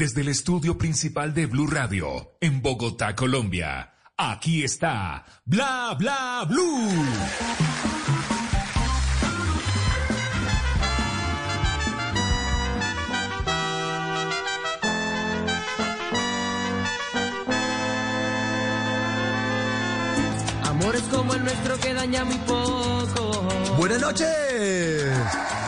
desde el estudio principal de Blue Radio, en Bogotá, Colombia. Aquí está Bla Bla Blue. Amores como el nuestro que daña muy poco. Buenas noches.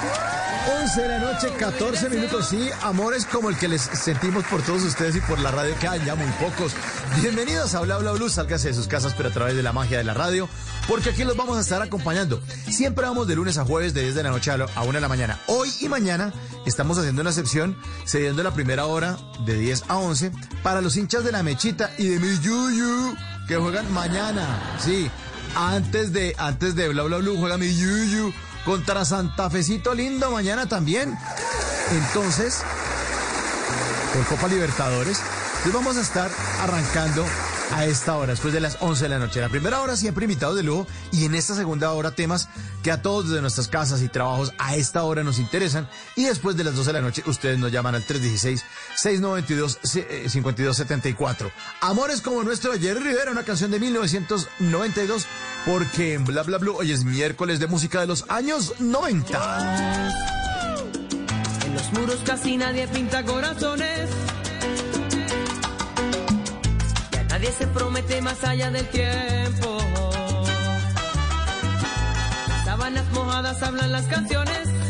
11 de la noche, 14 minutos. Sí, amores como el que les sentimos por todos ustedes y por la radio que hay ya muy pocos. Bienvenidos a Bla Bla Blue. Sálgase de sus casas, pero a través de la magia de la radio, porque aquí los vamos a estar acompañando. Siempre vamos de lunes a jueves, de 10 de la noche a 1 de la mañana. Hoy y mañana estamos haciendo una sección, cediendo la primera hora de 10 a 11 para los hinchas de la mechita y de mi yuyu que juegan mañana. Sí, antes de, antes de Bla Bla Blue juega mi yuyu contra Santa Fecito Lindo mañana también. Entonces, por Copa Libertadores, pues vamos a estar arrancando a esta hora, después de las 11 de la noche. La primera hora siempre invitados de lujo y en esta segunda hora temas que a todos desde nuestras casas y trabajos a esta hora nos interesan. Y después de las 12 de la noche ustedes nos llaman al 316-692-5274. Amores como nuestro Jerry Rivera, una canción de 1992, porque en Bla Bla Blue hoy es miércoles de música de los años 90. En los muros casi nadie pinta corazones. Nadie se promete más allá del tiempo. Sábanas mojadas hablan las canciones.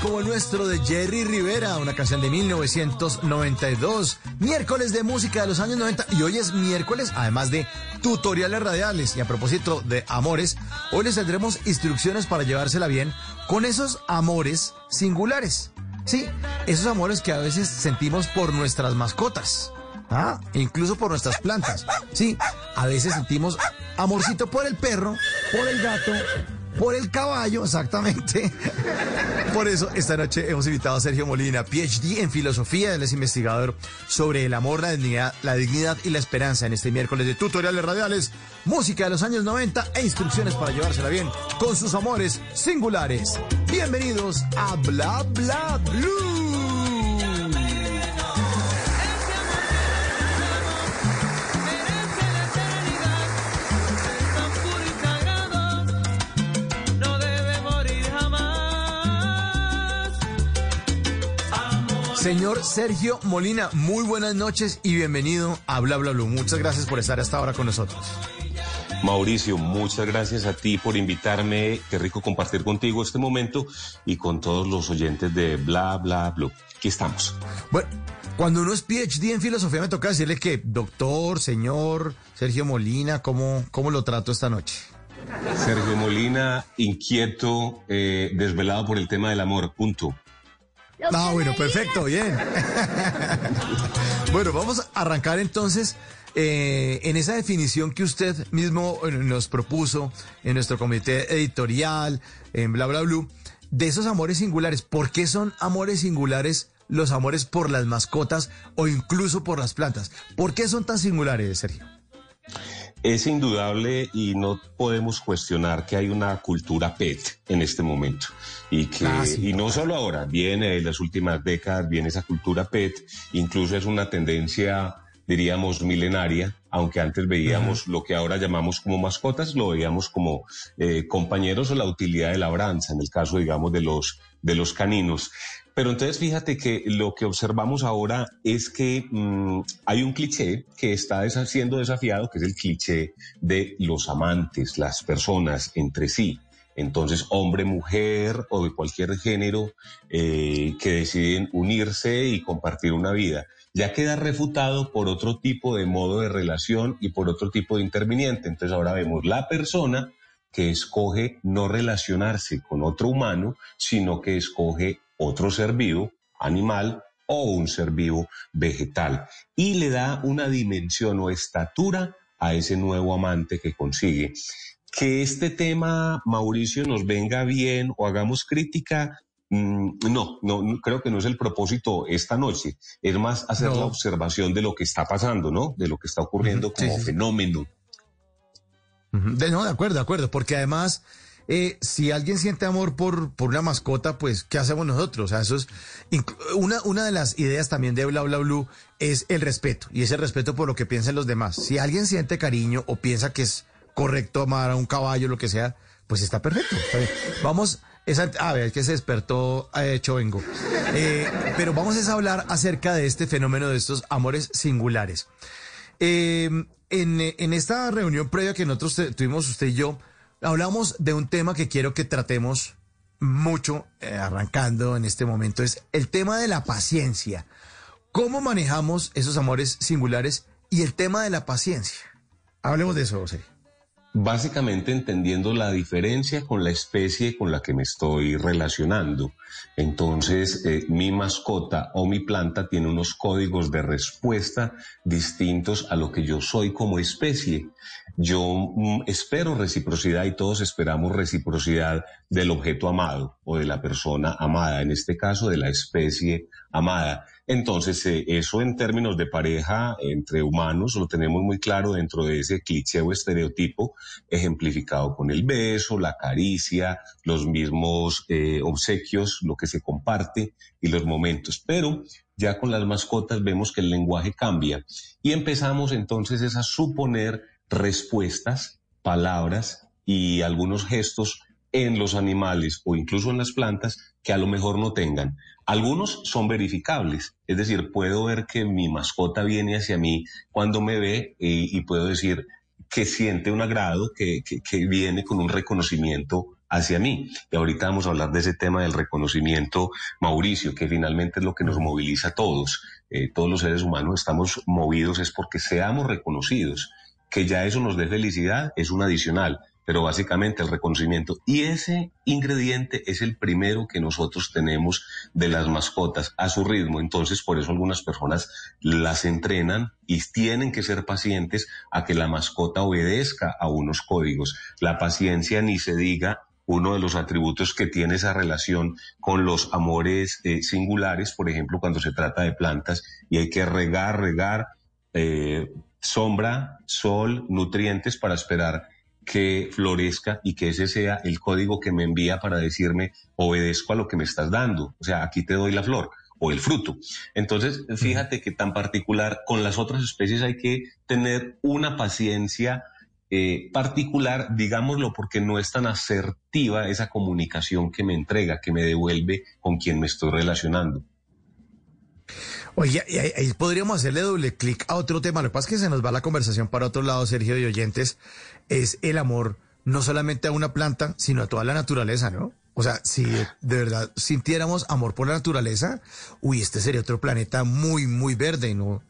Como el nuestro de Jerry Rivera, una canción de 1992. Miércoles de música de los años 90 y hoy es miércoles, además de tutoriales radiales. Y a propósito de amores, hoy les tendremos instrucciones para llevársela bien con esos amores singulares. Sí, esos amores que a veces sentimos por nuestras mascotas. ¿Ah? incluso por nuestras plantas. Sí, a veces sentimos amorcito por el perro, por el gato, por el caballo, exactamente. Por eso, esta noche hemos invitado a Sergio Molina, PhD en filosofía, él es investigador sobre el amor, la dignidad, la dignidad y la esperanza en este miércoles de tutoriales radiales, música de los años 90 e instrucciones para llevársela bien con sus amores singulares. Bienvenidos a Bla Bla Blue. Señor Sergio Molina, muy buenas noches y bienvenido a Bla Bla Blue. Muchas gracias por estar hasta ahora con nosotros. Mauricio, muchas gracias a ti por invitarme. Qué rico compartir contigo este momento y con todos los oyentes de Bla Bla Blue. Aquí estamos. Bueno, cuando uno es PhD en filosofía me toca decirle que doctor, señor Sergio Molina, ¿cómo, cómo lo trato esta noche? Sergio Molina, inquieto, eh, desvelado por el tema del amor. Punto. Ah, bueno, perfecto, bien. bueno, vamos a arrancar entonces eh, en esa definición que usted mismo eh, nos propuso en nuestro comité editorial, en Bla Bla Blue, de esos amores singulares. ¿Por qué son amores singulares los amores por las mascotas o incluso por las plantas? ¿Por qué son tan singulares, Sergio? Es indudable y no podemos cuestionar que hay una cultura pet en este momento y que y no solo ahora, viene en las últimas décadas viene esa cultura pet, incluso es una tendencia diríamos milenaria, aunque antes veíamos lo que ahora llamamos como mascotas, lo veíamos como eh, compañeros o la utilidad de labranza, en el caso digamos de los de los caninos. Pero entonces fíjate que lo que observamos ahora es que mm, hay un cliché que está siendo desafiado, que es el cliché de los amantes, las personas entre sí. Entonces, hombre, mujer o de cualquier género eh, que deciden unirse y compartir una vida, ya queda refutado por otro tipo de modo de relación y por otro tipo de interviniente. Entonces ahora vemos la persona que escoge no relacionarse con otro humano, sino que escoge otro ser vivo, animal o un ser vivo vegetal, y le da una dimensión o estatura a ese nuevo amante que consigue. Que este tema, Mauricio, nos venga bien o hagamos crítica, mm, no, no, creo que no es el propósito esta noche. Es más hacer la observación de lo que está pasando, ¿no? De lo que está ocurriendo como fenómeno. De, no, de acuerdo, de acuerdo, porque además eh, si alguien siente amor por, por una mascota, pues, ¿qué hacemos nosotros? O sea, eso es una, una de las ideas también de Bla Bla Blue es el respeto, y ese respeto por lo que piensan los demás. Si alguien siente cariño o piensa que es correcto amar a un caballo, lo que sea, pues está perfecto. Vamos, a ver, que se despertó eh, Chovengo. Eh, pero vamos a hablar acerca de este fenómeno de estos amores singulares. Eh, en, en esta reunión previa que nosotros tuvimos usted y yo, hablamos de un tema que quiero que tratemos mucho, eh, arrancando en este momento, es el tema de la paciencia. ¿Cómo manejamos esos amores singulares y el tema de la paciencia? Hablemos de eso, José. Básicamente entendiendo la diferencia con la especie con la que me estoy relacionando. Entonces, eh, mi mascota o mi planta tiene unos códigos de respuesta distintos a lo que yo soy como especie. Yo mm, espero reciprocidad y todos esperamos reciprocidad del objeto amado o de la persona amada, en este caso de la especie amada. Entonces, eh, eso en términos de pareja entre humanos lo tenemos muy claro dentro de ese cliché o estereotipo ejemplificado con el beso, la caricia, los mismos eh, obsequios, lo que se comparte y los momentos. Pero ya con las mascotas vemos que el lenguaje cambia y empezamos entonces es a suponer respuestas, palabras y algunos gestos en los animales o incluso en las plantas que a lo mejor no tengan. Algunos son verificables, es decir, puedo ver que mi mascota viene hacia mí cuando me ve y puedo decir que siente un agrado, que, que, viene con un reconocimiento hacia mí. Y ahorita vamos a hablar de ese tema del reconocimiento, Mauricio, que finalmente es lo que nos moviliza a todos. Eh, todos los seres humanos estamos movidos es porque seamos reconocidos. Que ya eso nos dé felicidad es un adicional, pero básicamente el reconocimiento. Y ese ingrediente es el primero que nosotros tenemos de las mascotas a su ritmo. Entonces, por eso algunas personas las entrenan y tienen que ser pacientes a que la mascota obedezca a unos códigos. La paciencia ni se diga uno de los atributos que tiene esa relación con los amores eh, singulares, por ejemplo, cuando se trata de plantas y hay que regar, regar, eh, sombra, sol, nutrientes para esperar que florezca y que ese sea el código que me envía para decirme obedezco a lo que me estás dando. O sea, aquí te doy la flor o el fruto. Entonces, fíjate que tan particular con las otras especies hay que tener una paciencia eh, particular, digámoslo, porque no es tan asertiva esa comunicación que me entrega, que me devuelve con quien me estoy relacionando. Oye, ahí, podríamos hacerle doble clic a otro tema. Lo que pasa es que se nos va la conversación para otro lado, Sergio y oyentes. Es el amor no solamente a una planta, sino a toda la naturaleza, ¿no? O sea, si de verdad sintiéramos amor por la naturaleza, uy, este sería otro planeta muy, muy verde, ¿no?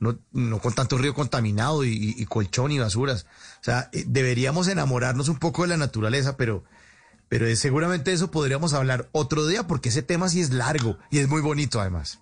No, no con tanto río contaminado y, colchón y basuras. O sea, eh, deberíamos enamorarnos un poco de la naturaleza, pero, pero seguramente eso podríamos hablar otro día porque ese tema sí es largo y es muy bonito además.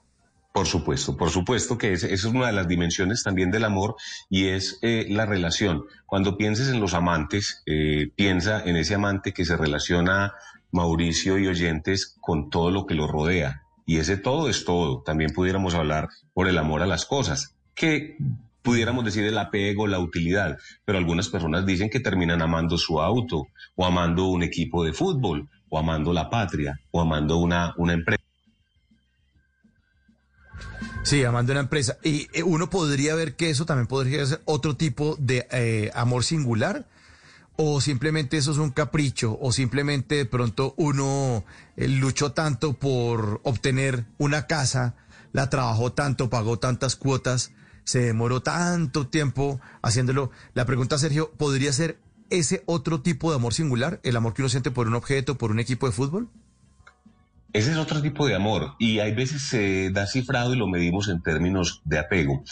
Por supuesto, por supuesto que esa es una de las dimensiones también del amor y es eh, la relación. Cuando pienses en los amantes, eh, piensa en ese amante que se relaciona Mauricio y oyentes, con todo lo que lo rodea. Y ese todo es todo. También pudiéramos hablar por el amor a las cosas, que pudiéramos decir el apego, la utilidad, pero algunas personas dicen que terminan amando su auto, o amando un equipo de fútbol, o amando la patria, o amando una, una empresa. Sí, amando una empresa. Y eh, uno podría ver que eso también podría ser otro tipo de eh, amor singular, o simplemente eso es un capricho, o simplemente de pronto uno eh, luchó tanto por obtener una casa, la trabajó tanto, pagó tantas cuotas, se demoró tanto tiempo haciéndolo. La pregunta, Sergio, ¿podría ser ese otro tipo de amor singular, el amor que uno siente por un objeto, por un equipo de fútbol? Ese es otro tipo de amor y hay veces se da cifrado y lo medimos en términos de apego.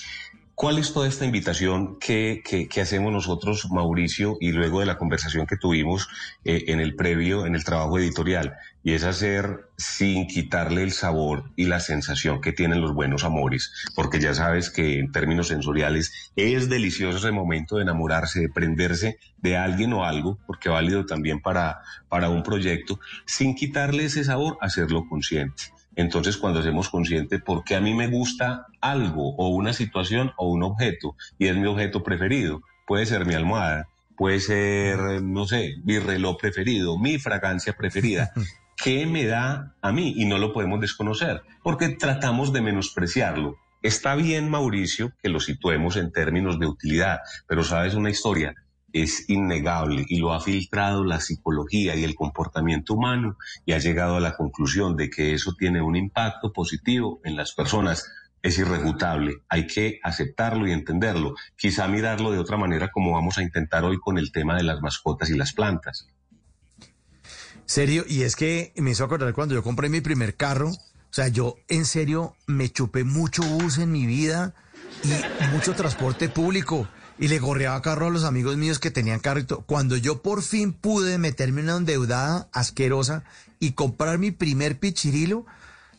¿Cuál es toda esta invitación que, que, hacemos nosotros, Mauricio, y luego de la conversación que tuvimos eh, en el previo, en el trabajo editorial? Y es hacer sin quitarle el sabor y la sensación que tienen los buenos amores, porque ya sabes que en términos sensoriales es delicioso ese momento de enamorarse, de prenderse de alguien o algo, porque válido también para, para un proyecto, sin quitarle ese sabor, hacerlo consciente. Entonces, cuando hacemos consciente por qué a mí me gusta algo o una situación o un objeto y es mi objeto preferido, puede ser mi almohada, puede ser, no sé, mi reloj preferido, mi fragancia preferida. ¿Qué me da a mí? Y no lo podemos desconocer, porque tratamos de menospreciarlo. Está bien, Mauricio, que lo situemos en términos de utilidad, pero sabes una historia, es innegable y lo ha filtrado la psicología y el comportamiento humano y ha llegado a la conclusión de que eso tiene un impacto positivo en las personas. Es irrefutable, hay que aceptarlo y entenderlo, quizá mirarlo de otra manera como vamos a intentar hoy con el tema de las mascotas y las plantas. Serio, y es que me hizo acordar cuando yo compré mi primer carro, o sea, yo en serio me chupé mucho bus en mi vida y mucho transporte público y le gorreaba carro a los amigos míos que tenían carro. Cuando yo por fin pude meterme una endeudada asquerosa y comprar mi primer pichirilo,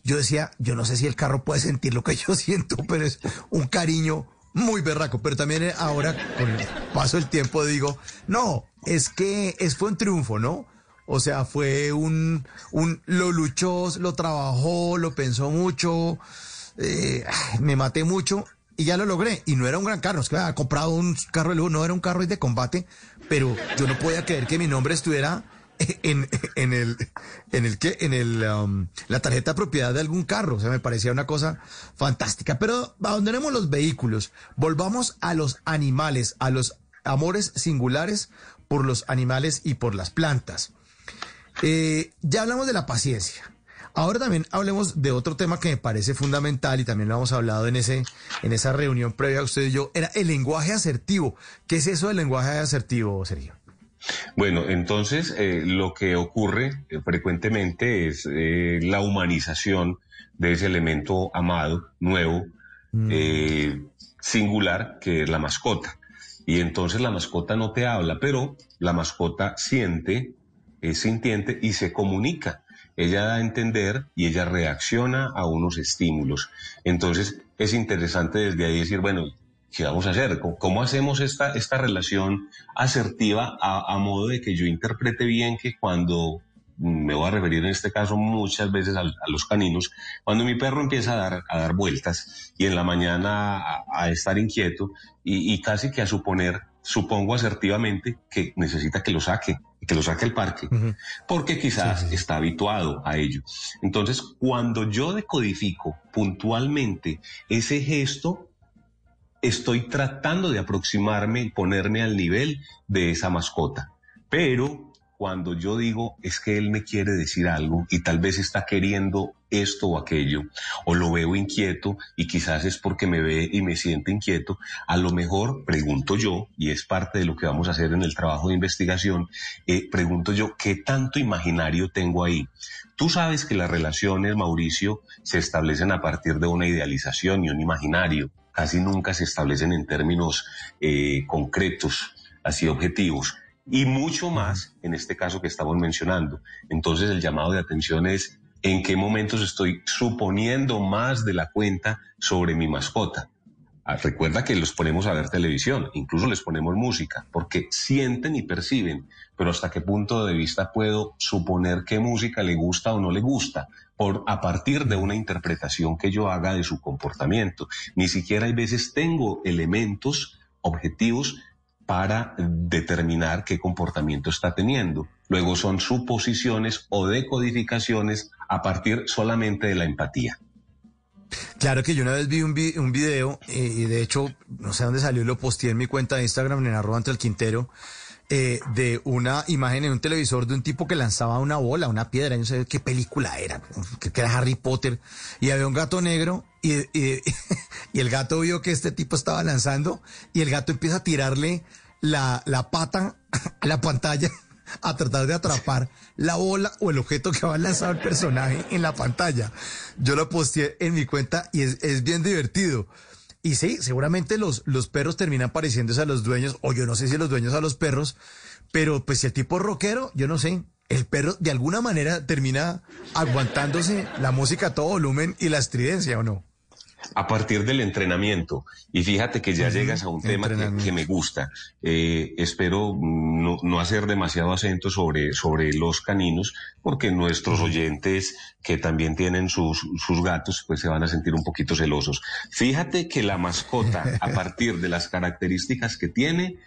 yo decía, yo no sé si el carro puede sentir lo que yo siento, pero es un cariño muy berraco. Pero también ahora, con el paso del tiempo, digo, no, es que es, fue un triunfo, ¿no? O sea, fue un, un, lo luchó, lo trabajó, lo pensó mucho, eh, me maté mucho y ya lo logré. Y no era un gran carro, es que había comprado un carro de lujo, no era un carro de combate, pero yo no podía creer que mi nombre estuviera en, en el, en el en el, um, la tarjeta de propiedad de algún carro. O sea, me parecía una cosa fantástica. Pero abandonemos los vehículos, volvamos a los animales, a los amores singulares por los animales y por las plantas. Eh, ya hablamos de la paciencia. Ahora también hablemos de otro tema que me parece fundamental y también lo hemos hablado en ese en esa reunión previa a usted y yo, era el lenguaje asertivo. ¿Qué es eso del lenguaje asertivo, Sergio? Bueno, entonces eh, lo que ocurre eh, frecuentemente es eh, la humanización de ese elemento amado, nuevo, mm. singular, que es la mascota. Y entonces la mascota no te habla, pero la mascota siente, es sintiente y se comunica ella da a entender y ella reacciona a unos estímulos. Entonces es interesante desde ahí decir, bueno, ¿qué vamos a hacer? ¿Cómo, hacemos esta, esta relación asertiva a, modo de que yo interprete bien que cuando me voy a referir en este caso muchas veces a, los caninos, cuando mi perro empieza a dar, a dar vueltas y en la mañana a, estar inquieto y, y, casi que a suponer, supongo asertivamente que necesita que lo saque, que lo saque al parque, porque quizás está habituado a ello. Entonces, cuando yo decodifico puntualmente ese gesto, estoy tratando de aproximarme y ponerme al nivel de esa mascota. Pero cuando yo digo es que él me quiere decir algo y tal vez está queriendo esto o aquello, o lo veo inquieto y quizás es porque me ve y me siente inquieto, a lo mejor pregunto yo, y es parte de lo que vamos a hacer en el trabajo de investigación, eh, pregunto yo, ¿qué tanto imaginario tengo ahí? Tú sabes que las relaciones, Mauricio, se establecen a partir de una idealización y un imaginario, casi nunca se establecen en términos eh, concretos, así objetivos y mucho más en este caso que estamos mencionando. Entonces el llamado de atención es en qué momentos estoy suponiendo más de la cuenta sobre mi mascota. Ah, recuerda que los ponemos a ver televisión, incluso les ponemos música, porque sienten y perciben, pero hasta qué punto de vista puedo suponer qué música le gusta o no le gusta, por, a partir de una interpretación que yo haga de su comportamiento. Ni siquiera hay veces tengo elementos objetivos para determinar qué comportamiento está teniendo. Luego son suposiciones o decodificaciones a partir solamente de la empatía. Claro que yo una vez vi un, video eh, y de hecho no sé dónde salió, lo posteé en mi cuenta de Instagram en arroba ante el Quintero, eh, de una imagen en un televisor de un tipo que lanzaba una bola, una piedra, no sé qué película era, que, era Harry Potter, y había un gato negro y, y, y, el gato vio que este tipo estaba lanzando y el gato empieza a tirarle la, la pata a la pantalla a tratar de atrapar la bola o el objeto que va a lanzar el personaje en la pantalla. Yo lo posteé en mi cuenta y es, es bien divertido. Y sí, seguramente los, los perros terminan pareciéndose a los dueños, o yo no sé si los dueños a los perros, pero pues si el tipo es rockero, yo no sé, el perro de alguna manera termina aguantándose la música a todo volumen y la estridencia, ¿o no? A partir del entrenamiento. Y fíjate que ya llegas a un tema que, me gusta. Eh, espero no, hacer demasiado acento sobre, sobre los caninos, porque nuestros oyentes que también tienen sus, sus gatos, pues se van a sentir un poquito celosos. Fíjate que la mascota, a partir de las características que tiene,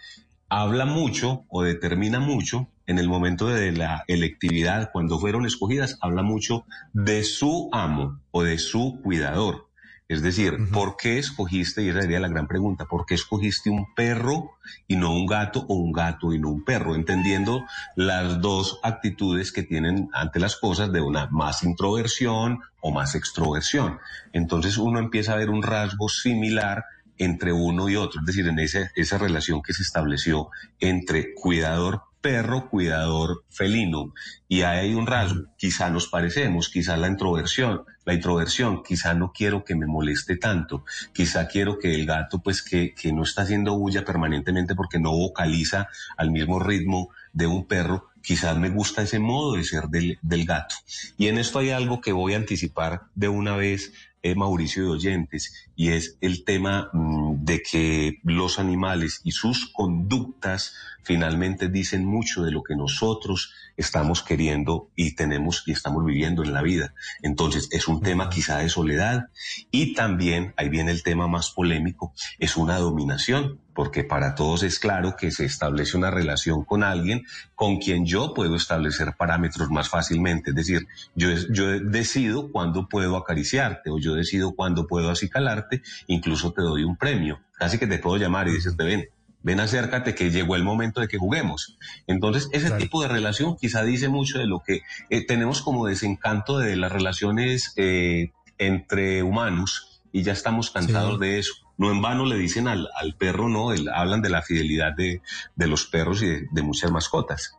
habla mucho o determina mucho en el momento de la electividad, cuando fueron escogidas, habla mucho de su amo o de su cuidador. Es decir, ¿por qué escogiste, y esa sería la gran pregunta, ¿por qué escogiste un perro y no un gato o un gato y no un perro? Entendiendo las dos actitudes que tienen ante las cosas de una más introversión o más extroversión. Entonces uno empieza a ver un rasgo similar entre uno y otro, es decir, en esa, esa relación que se estableció entre cuidador perro cuidador felino. Y hay un rasgo, quizá nos parecemos, quizá la introversión, la introversión, quizá no quiero que me moleste tanto, quizá quiero que el gato pues que, que no está haciendo bulla permanentemente porque no vocaliza al mismo ritmo de un perro, quizás me gusta ese modo de ser del, del gato. Y en esto hay algo que voy a anticipar de una vez eh, Mauricio de Oyentes, y es el tema mm, de que los animales y sus conductas finalmente dicen mucho de lo que nosotros estamos queriendo y tenemos y estamos viviendo en la vida. Entonces, es un tema quizá de soledad y también, ahí viene el tema más polémico, es una dominación porque para todos es claro que se establece una relación con alguien con quien yo puedo establecer parámetros más fácilmente. Es decir, yo, yo decido cuándo puedo acariciarte o yo decido cuándo puedo acicalarte, incluso te doy un premio. Casi que te puedo llamar y dices, ven, ven acércate que llegó el momento de que juguemos. Entonces, ese tipo de relación quizá dice mucho de lo que eh, tenemos como desencanto de las relaciones eh, entre humanos y ya estamos cansados de eso. No en vano le dicen al, perro, no, hablan de la fidelidad de, los perros y de, muchas mascotas.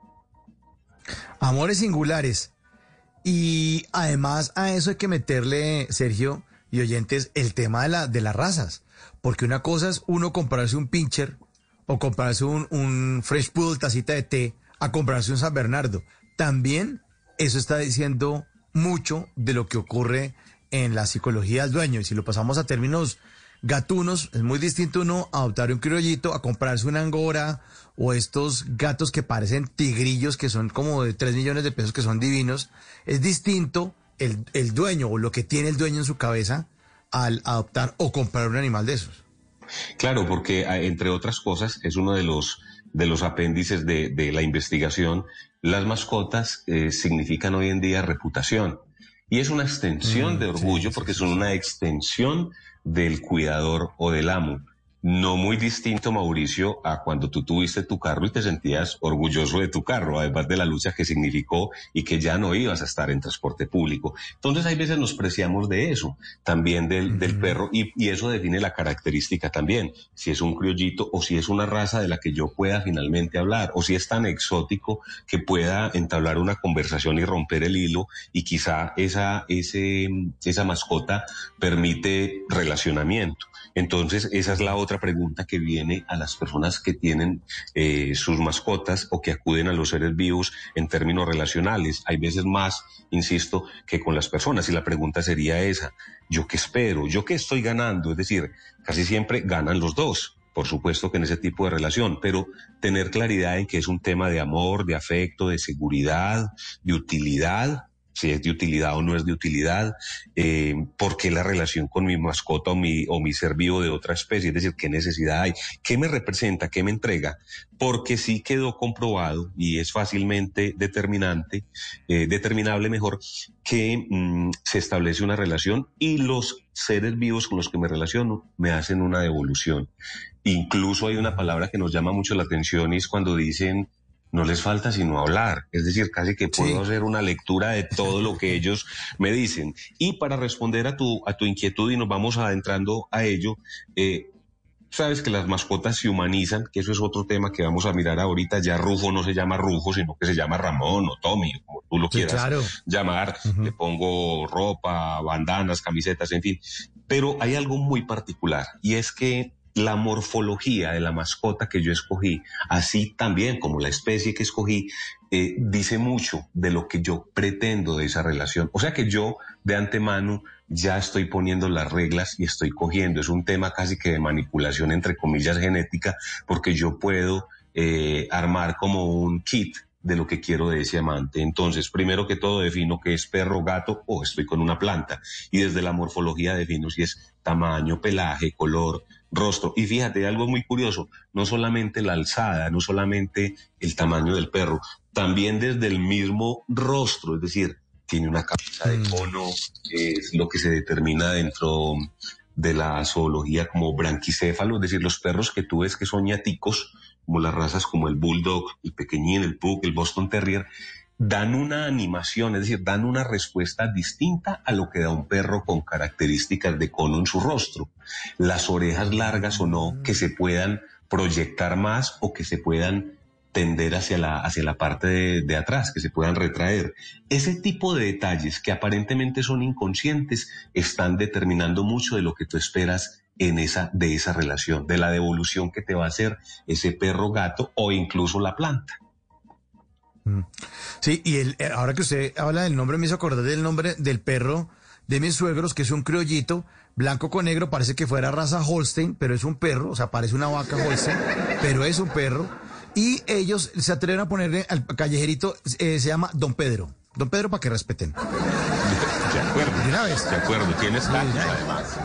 Amores singulares. Y además a eso hay que meterle, Sergio y oyentes, el tema de, la, de las razas. Porque una cosa es uno comprarse un pincher o comprarse un, un Fresh Poodle tacita de té a comprarse un San Bernardo. También eso está diciendo mucho de lo que ocurre en la psicología del dueño. Y si lo pasamos a términos gatunos, es muy distinto uno adoptar un criollito a comprarse una angora o estos gatos que parecen tigrillos que son como de 3 millones de pesos que son divinos. Es distinto el, el dueño o lo que tiene el dueño en su cabeza al adoptar o comprar un animal de esos. Claro, porque ah, entre otras cosas es uno de los de los apéndices de, de la investigación. Las mascotas eh, significan hoy en día reputación y es una extensión mm, de orgullo porque son una extensión del cuidador o del amo. No muy distinto, Mauricio, a cuando tú tuviste tu carro y te sentías orgulloso de tu carro, además de la lucha que significó y que ya no ibas a estar en transporte público. Entonces, hay veces nos preciamos de eso, también del, del perro, y, y, eso define la característica también, si es un criollito o si es una raza de la que yo pueda finalmente hablar, o si es tan exótico que pueda entablar una conversación y romper el hilo, y quizá esa, ese, esa mascota permite relacionamiento. Entonces, esa es la otra pregunta que viene a las personas que tienen eh, sus mascotas o que acuden a los seres vivos en términos relacionales. Hay veces más, insisto, que con las personas. Y la pregunta sería esa, ¿yo qué espero? ¿Yo qué estoy ganando? Es decir, casi siempre ganan los dos por supuesto que en ese tipo de relación, pero tener claridad en que es un tema de amor, de afecto, de seguridad, de utilidad si es de utilidad o no es de utilidad, eh, por qué la relación con mi mascota o mi, o mi ser vivo de otra especie, es decir, qué necesidad hay, qué me representa, qué me entrega, porque sí quedó comprobado y es fácilmente determinante, eh, determinable mejor, que mm, se establece una relación y los seres vivos con los que me relaciono me hacen una devolución. Incluso hay una palabra que nos llama mucho la atención y es cuando dicen no les falta sino hablar. Es decir, casi que puedo hacer una lectura de todo lo que ellos me dicen. Y para responder a tu, a tu inquietud y nos vamos adentrando a ello, eh, sabes que las mascotas se humanizan, que eso es otro tema que vamos a mirar ahorita. Ya Rufo no se llama Rufo, sino que se llama Ramón o Tommy, como tú lo quieras llamar. Le pongo ropa, bandanas, camisetas, en fin. Pero hay algo muy particular y es que la morfología de la mascota que yo escogí, así también como la especie que escogí, eh, dice mucho de lo que yo pretendo de esa relación. O sea que yo de antemano ya estoy poniendo las reglas y estoy cogiendo. Es un tema casi que de manipulación, entre comillas, genética, porque yo puedo eh, armar como un kit de lo que quiero de ese amante. Entonces, primero que todo defino que es perro, gato o estoy con una planta. Y desde la morfología defino si es tamaño, pelaje, color, rostro. Y fíjate, algo muy curioso, no solamente la alzada, no solamente el tamaño del perro, también desde el mismo rostro, es decir, tiene una cabeza de cono, mm. es lo que se determina dentro de la zoología como branquicéfalo, es decir, los perros que tú ves que son ñaticos, como las razas como el bulldog, el pequeñín, el pug, el boston terrier, dan una animación, es decir, dan una respuesta distinta a lo que da un perro con características de cono en su rostro. Las orejas largas o no, que se puedan proyectar más o que se puedan tender hacia la, hacia la parte de, de, atrás, que se puedan retraer. Ese tipo de detalles que aparentemente son inconscientes están determinando mucho de lo que tú esperas en esa, de esa relación, de la devolución que te va a hacer ese perro gato o incluso la planta. Mm. Sí, y el, eh, ahora que usted habla del nombre, me hizo acordar del nombre del perro de mis suegros, que es un criollito, blanco con negro, parece que fuera raza Holstein, pero es un perro, o sea, parece una vaca Holstein, pero es un perro. Y ellos se atreven a ponerle al callejerito, eh, se llama Don Pedro. Don Pedro para que respeten. De acuerdo. De una vez. De acuerdo, tienes además.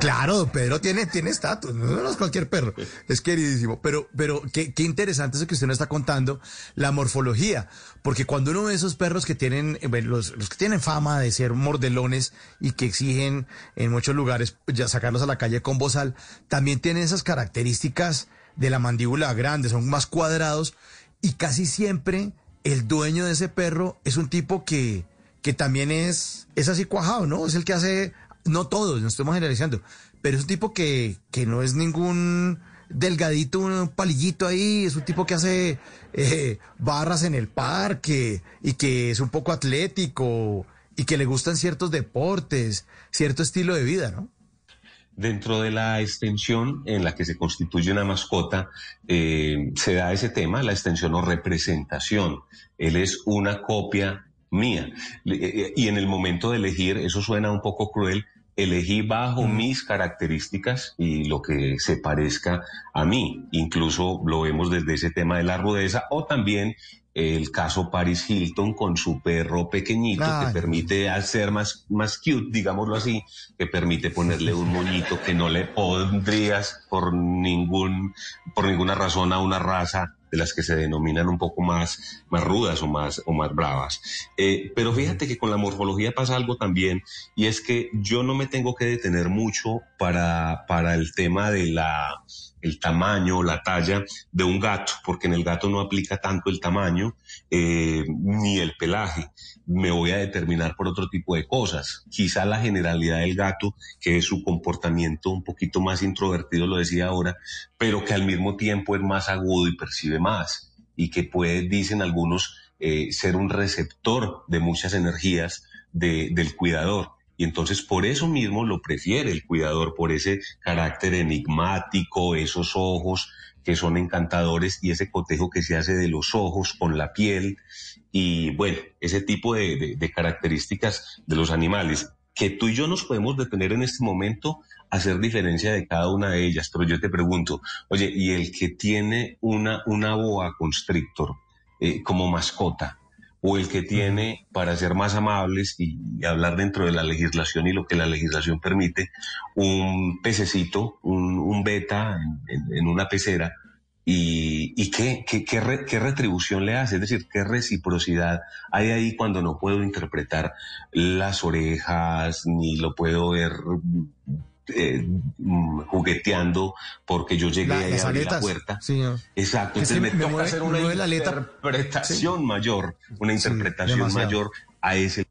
Claro, don Pedro tiene tiene estatus, no es cualquier perro, es queridísimo. Pero, pero qué, qué interesante eso que usted nos está contando, la morfología, porque cuando uno ve esos perros que tienen, eh, los, los que tienen fama de ser mordelones y que exigen en muchos lugares ya sacarlos a la calle con bozal, también tienen esas características de la mandíbula grande, son más cuadrados y casi siempre el dueño de ese perro es un tipo que, que también es, es así cuajado, ¿no? Es el que hace no todos, no estamos generalizando, pero es un tipo que, que no es ningún delgadito, un palillito ahí, es un tipo que hace eh, barras en el parque y que es un poco atlético y que le gustan ciertos deportes, cierto estilo de vida, ¿no? Dentro de la extensión en la que se constituye una mascota, eh, se da ese tema, la extensión o representación. Él es una copia mía. Eh, y en el momento de elegir, eso suena un poco cruel, elegí bajo mis características y lo que se parezca a mí. Incluso lo vemos desde ese tema de la rudeza o también el caso Paris Hilton con su perro pequeñito que permite hacer más, más cute, digámoslo así, que permite ponerle un moñito que no le pondrías por ningún, por ninguna razón a una raza las que se denominan un poco más, más rudas o más, o más bravas. Eh, pero fíjate que con la morfología pasa algo también, y es que yo no me tengo que detener mucho para, para el tema de la, el tamaño, la talla de un gato, porque en el gato no aplica tanto el tamaño eh, ni el pelaje. Me voy a determinar por otro tipo de cosas. Quizá la generalidad del gato, que es su comportamiento un poquito más introvertido, lo decía ahora, pero que al mismo tiempo es más agudo y percibe más y que puede, dicen algunos, eh, ser un receptor de muchas energías del cuidador y entonces por eso mismo lo prefiere el cuidador, por ese carácter enigmático, esos ojos que son encantadores y ese cotejo que se hace de los ojos con la piel y bueno, ese tipo de, características de los animales que tú y yo nos podemos detener en este momento a hacer diferencia de cada una de ellas. Pero yo te pregunto, oye, ¿y el que tiene una, una boa constrictor eh, como mascota? o el que tiene, para ser más amables y, hablar dentro de la legislación y lo que la legislación permite, un pececito, un, beta en, una pecera, y, y qué, qué, qué, retribución le hace, es decir, qué reciprocidad hay ahí cuando no puedo interpretar las orejas, ni lo puedo ver eh, jugueteando porque yo llegué a la puerta. Exacto, entonces me, toca hacer una interpretación mayor, una interpretación mayor a ese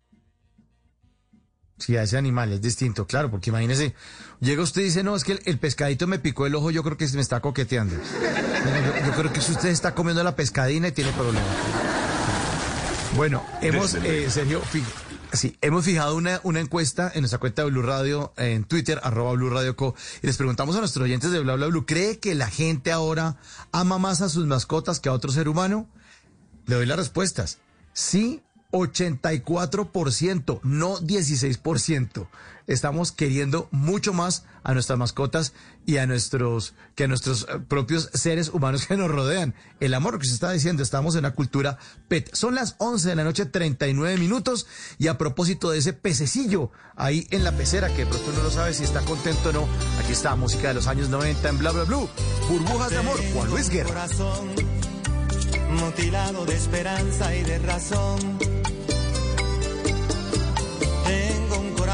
Sí, a ese animal es distinto, claro, porque imagínese, llega usted y dice, no, es que el, pescadito me picó el ojo, yo creo que me está coqueteando. yo, creo que usted está comiendo la pescadina y tiene problemas. Bueno, hemos, eh, Sergio, Sí, hemos fijado una, una encuesta en nuestra cuenta de Blue Radio en Twitter, arroba Blue Radio Co. Y les preguntamos a nuestros oyentes de Bla Bla Blue, ¿cree que la gente ahora ama más a sus mascotas que a otro ser humano? Le doy las respuestas. Sí 84%, no 16%. Estamos queriendo mucho más a nuestras mascotas y a nuestros, que a nuestros eh, propios seres humanos que nos rodean. El amor que se está diciendo, estamos en la cultura pet. Son las 11 de la noche, 39 minutos. Y a propósito de ese pececillo ahí en la pecera, que de pronto no lo sabe si está contento o no, aquí está música de los años 90 en Bla Bla Blue. Burbujas de amor, Juan Luis Guerra mutilado de esperanza y de razón.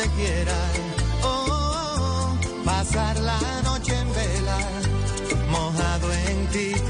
donde quiera. Oh, pasar la noche en vela, mojado en ti.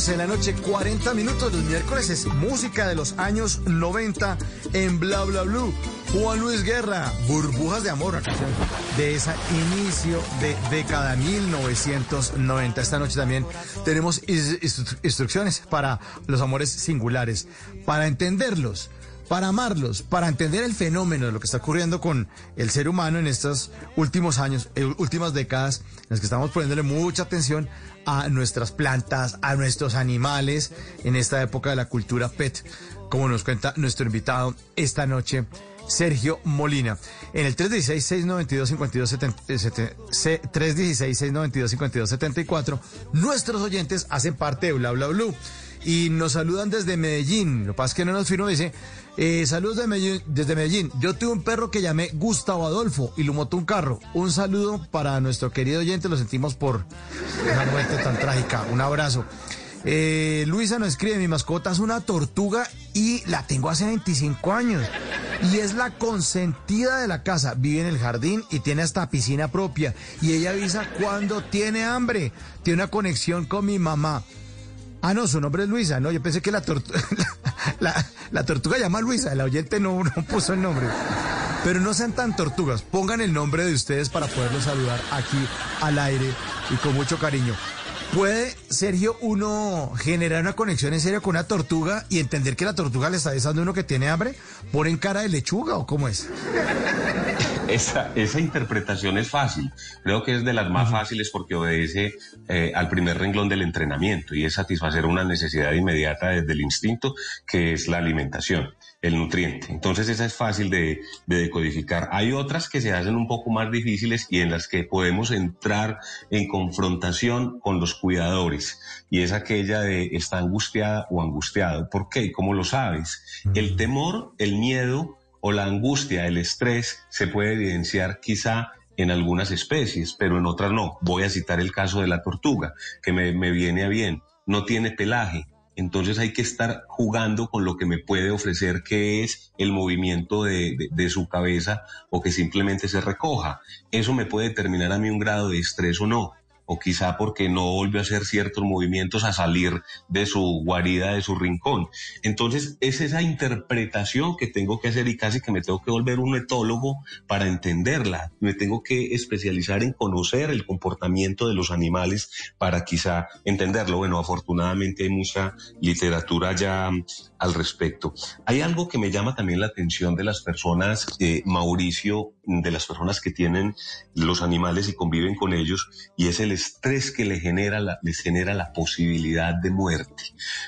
11 de la noche, 40 minutos. Los miércoles es música de los años 90 en Bla Bla Blue. Juan Luis Guerra, Burbujas de Amor, canción de ese inicio de década 1990. Esta noche también tenemos instrucciones para los amores singulares, para entenderlos para amarlos, para entender el fenómeno de lo que está ocurriendo con el ser humano en estos últimos años, eh, últimas décadas, en las que estamos poniéndole mucha atención a nuestras plantas, a nuestros animales, en esta época de la cultura pet, como nos cuenta nuestro invitado esta noche. Sergio Molina. En el 316-692-5274, nuestros oyentes hacen parte de Bla Bla Blue y nos saludan desde Medellín. Lo que pasa es que no nos firmó, dice, eh, saludos de Medellín, desde Medellín. Yo tuve un perro que llamé Gustavo Adolfo y lo motó un carro. Un saludo para nuestro querido oyente, lo sentimos por una muerte tan trágica. Un abrazo. Eh, Luisa nos escribe, mi mascota es una tortuga y la tengo hace 25 años. Y es la consentida de la casa. Vive en el jardín y tiene hasta piscina propia. Y ella avisa cuando tiene hambre. Tiene una conexión con mi mamá. Ah, no, su nombre es Luisa, no, yo pensé que la, tortuga, la, tortuga llama Luisa, el oyente no, no puso el nombre. Pero no sean tan tortugas, pongan el nombre de ustedes para poderlos saludar aquí al aire y con mucho cariño. ¿Puede, Sergio, uno generar una conexión en serio con una tortuga y entender que la tortuga le está avisando a uno que tiene hambre? ¿Ponen cara de lechuga o cómo es? Esa, esa interpretación es fácil. Creo que es de las más fáciles porque obedece eh, al primer renglón del entrenamiento y es satisfacer una necesidad inmediata desde el instinto, que es la alimentación, el nutriente. Entonces esa es fácil de, de decodificar. Hay otras que se hacen un poco más difíciles y en las que podemos entrar en confrontación con los cuidadores. Y es aquella de está angustiada o angustiado. ¿Por qué? ¿Cómo lo sabes? El temor, el miedo, o la angustia, el estrés se puede evidenciar quizá en algunas especies, pero en otras no. Voy a citar el caso de la tortuga, que me, viene a bien. No tiene pelaje, entonces hay que estar jugando con lo que me puede ofrecer, que es el movimiento de, de, su cabeza o que simplemente se recoja. Eso me puede determinar a mí un grado de estrés o no o quizá porque no volvió a hacer ciertos movimientos a salir de su guarida, de su rincón. Entonces, es esa interpretación que tengo que hacer y casi que me tengo que volver un etólogo para entenderla. Me tengo que especializar en conocer el comportamiento de los animales para quizá entenderlo. Bueno, afortunadamente hay mucha literatura ya al respecto. Hay algo que me llama también la atención de las personas, eh, Mauricio, de las personas que tienen los animales y conviven con ellos, y es el estrés que le genera la, les genera la posibilidad de muerte.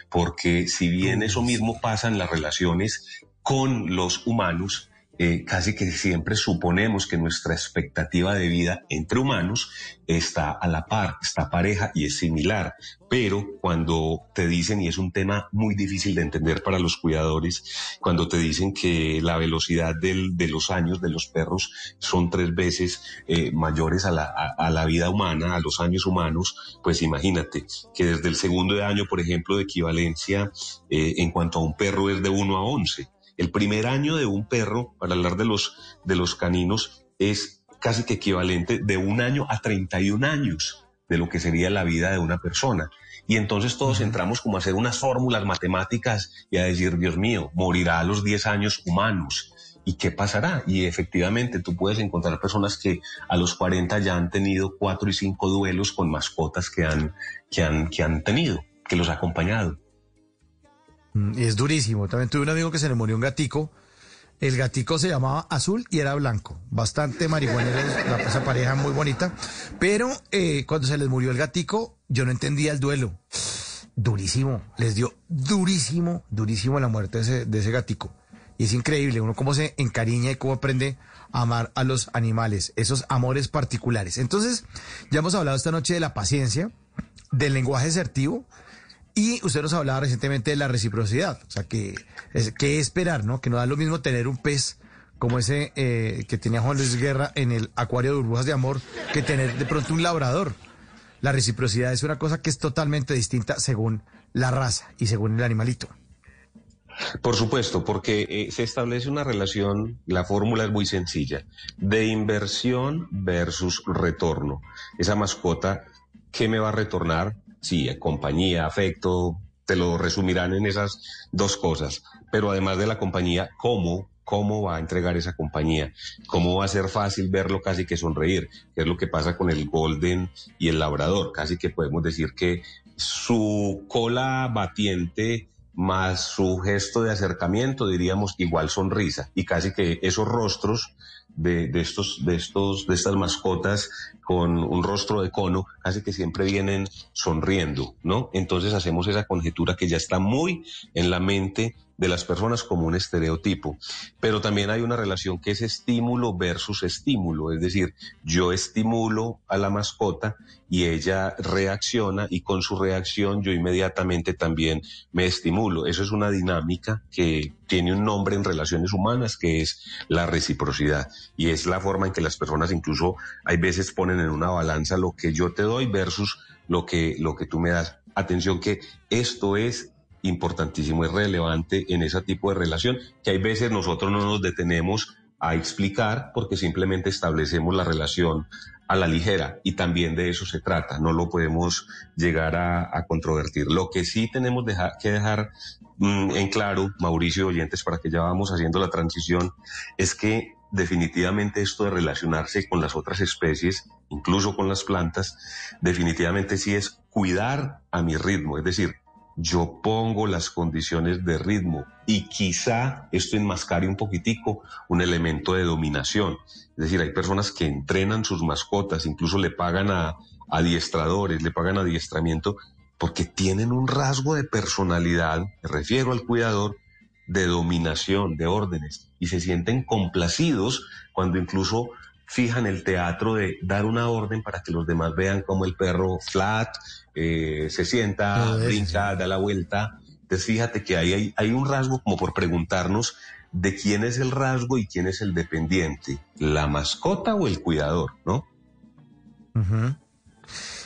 Porque si bien eso mismo pasa en las relaciones con los humanos, eh, casi que siempre suponemos que nuestra expectativa de vida entre humanos está a la par, está pareja y es similar. Pero cuando te dicen, y es un tema muy difícil de entender para los cuidadores, cuando te dicen que la velocidad de los años de los perros son tres veces eh, mayores a la, vida humana, a los años humanos, pues imagínate que desde el segundo año, por ejemplo, de equivalencia eh, en cuanto a un perro es de 1 a 11. El primer año de un perro, para hablar de los, de los caninos, es casi que equivalente de un año a 31 años de lo que sería la vida de una persona. Y entonces todos entramos como a hacer unas fórmulas matemáticas y a decir, Dios mío, morirá a los 10 años humanos. ¿Y qué pasará? Y efectivamente tú puedes encontrar personas que a los 40 ya han tenido cuatro y cinco duelos con mascotas que han, que han, que han tenido, que los ha acompañado. Mm, y es durísimo. También tuve un amigo que se le murió un gatico. El gatico se llamaba Azul y era blanco. Bastante marihuanero, esa pareja muy bonita. Pero eh, cuando se les murió el gatico, yo no entendía el duelo. Durísimo. Les dio durísimo, durísimo la muerte de ese, de ese gatico. Y es increíble uno cómo se encariña y cómo aprende a amar a los animales, esos amores particulares. Entonces, ya hemos hablado esta noche de la paciencia, del lenguaje asertivo, y usted nos hablaba recientemente de la reciprocidad, o sea, que, es, que esperar, ¿no? Que no da lo mismo tener un pez como ese eh, que tenía Juan Luis Guerra en el acuario de burbujas de amor que tener de pronto un labrador. La reciprocidad es una cosa que es totalmente distinta según la raza y según el animalito. Por supuesto, porque eh, se establece una relación, la fórmula es muy sencilla, de inversión versus retorno. Esa mascota, ¿qué me va a retornar? Sí, compañía, afecto, te lo resumirán en esas dos cosas. Pero además de la compañía, ¿cómo? ¿Cómo va a entregar esa compañía? ¿Cómo va a ser fácil verlo casi que sonreír? Que es lo que pasa con el Golden y el Labrador. Casi que podemos decir que su cola batiente más su gesto de acercamiento, diríamos, igual sonrisa. Y casi que esos rostros de, de, estos, de, estos, de estas mascotas con un rostro de cono, casi que siempre vienen sonriendo, ¿no? Entonces hacemos esa conjetura que ya está muy en la mente de las personas como un estereotipo. Pero también hay una relación que es estímulo versus estímulo, es decir, yo estimulo a la mascota y ella reacciona y con su reacción yo inmediatamente también me estimulo. Eso es una dinámica que tiene un nombre en relaciones humanas que es la reciprocidad y es la forma en que las personas incluso hay veces ponen en una balanza lo que yo te doy versus lo que, lo que tú me das. Atención que esto es importantísimo, es relevante en ese tipo de relación, que hay veces nosotros no nos detenemos a explicar porque simplemente establecemos la relación a la ligera y también de eso se trata, no lo podemos llegar a, controvertir. Lo que sí tenemos que dejar mm, en claro, Mauricio oyentes, para que ya vamos haciendo la transición, es que definitivamente esto de relacionarse con las otras especies, incluso con las plantas, definitivamente sí es cuidar a mi ritmo, es decir, yo pongo las condiciones de ritmo y quizá esto enmascare un poquitico un elemento de dominación. Es decir, hay personas que entrenan sus mascotas, incluso le pagan a adiestradores, le pagan adiestramiento, porque tienen un rasgo de personalidad, me refiero al cuidador, de dominación, de órdenes, y se sienten complacidos cuando incluso fijan el teatro de dar una orden para que los demás vean cómo el perro flat eh, se sienta, brinca, da la vuelta. Entonces fíjate que ahí hay, hay un rasgo como por preguntarnos de quién es el rasgo y quién es el dependiente, la mascota o el cuidador, ¿no?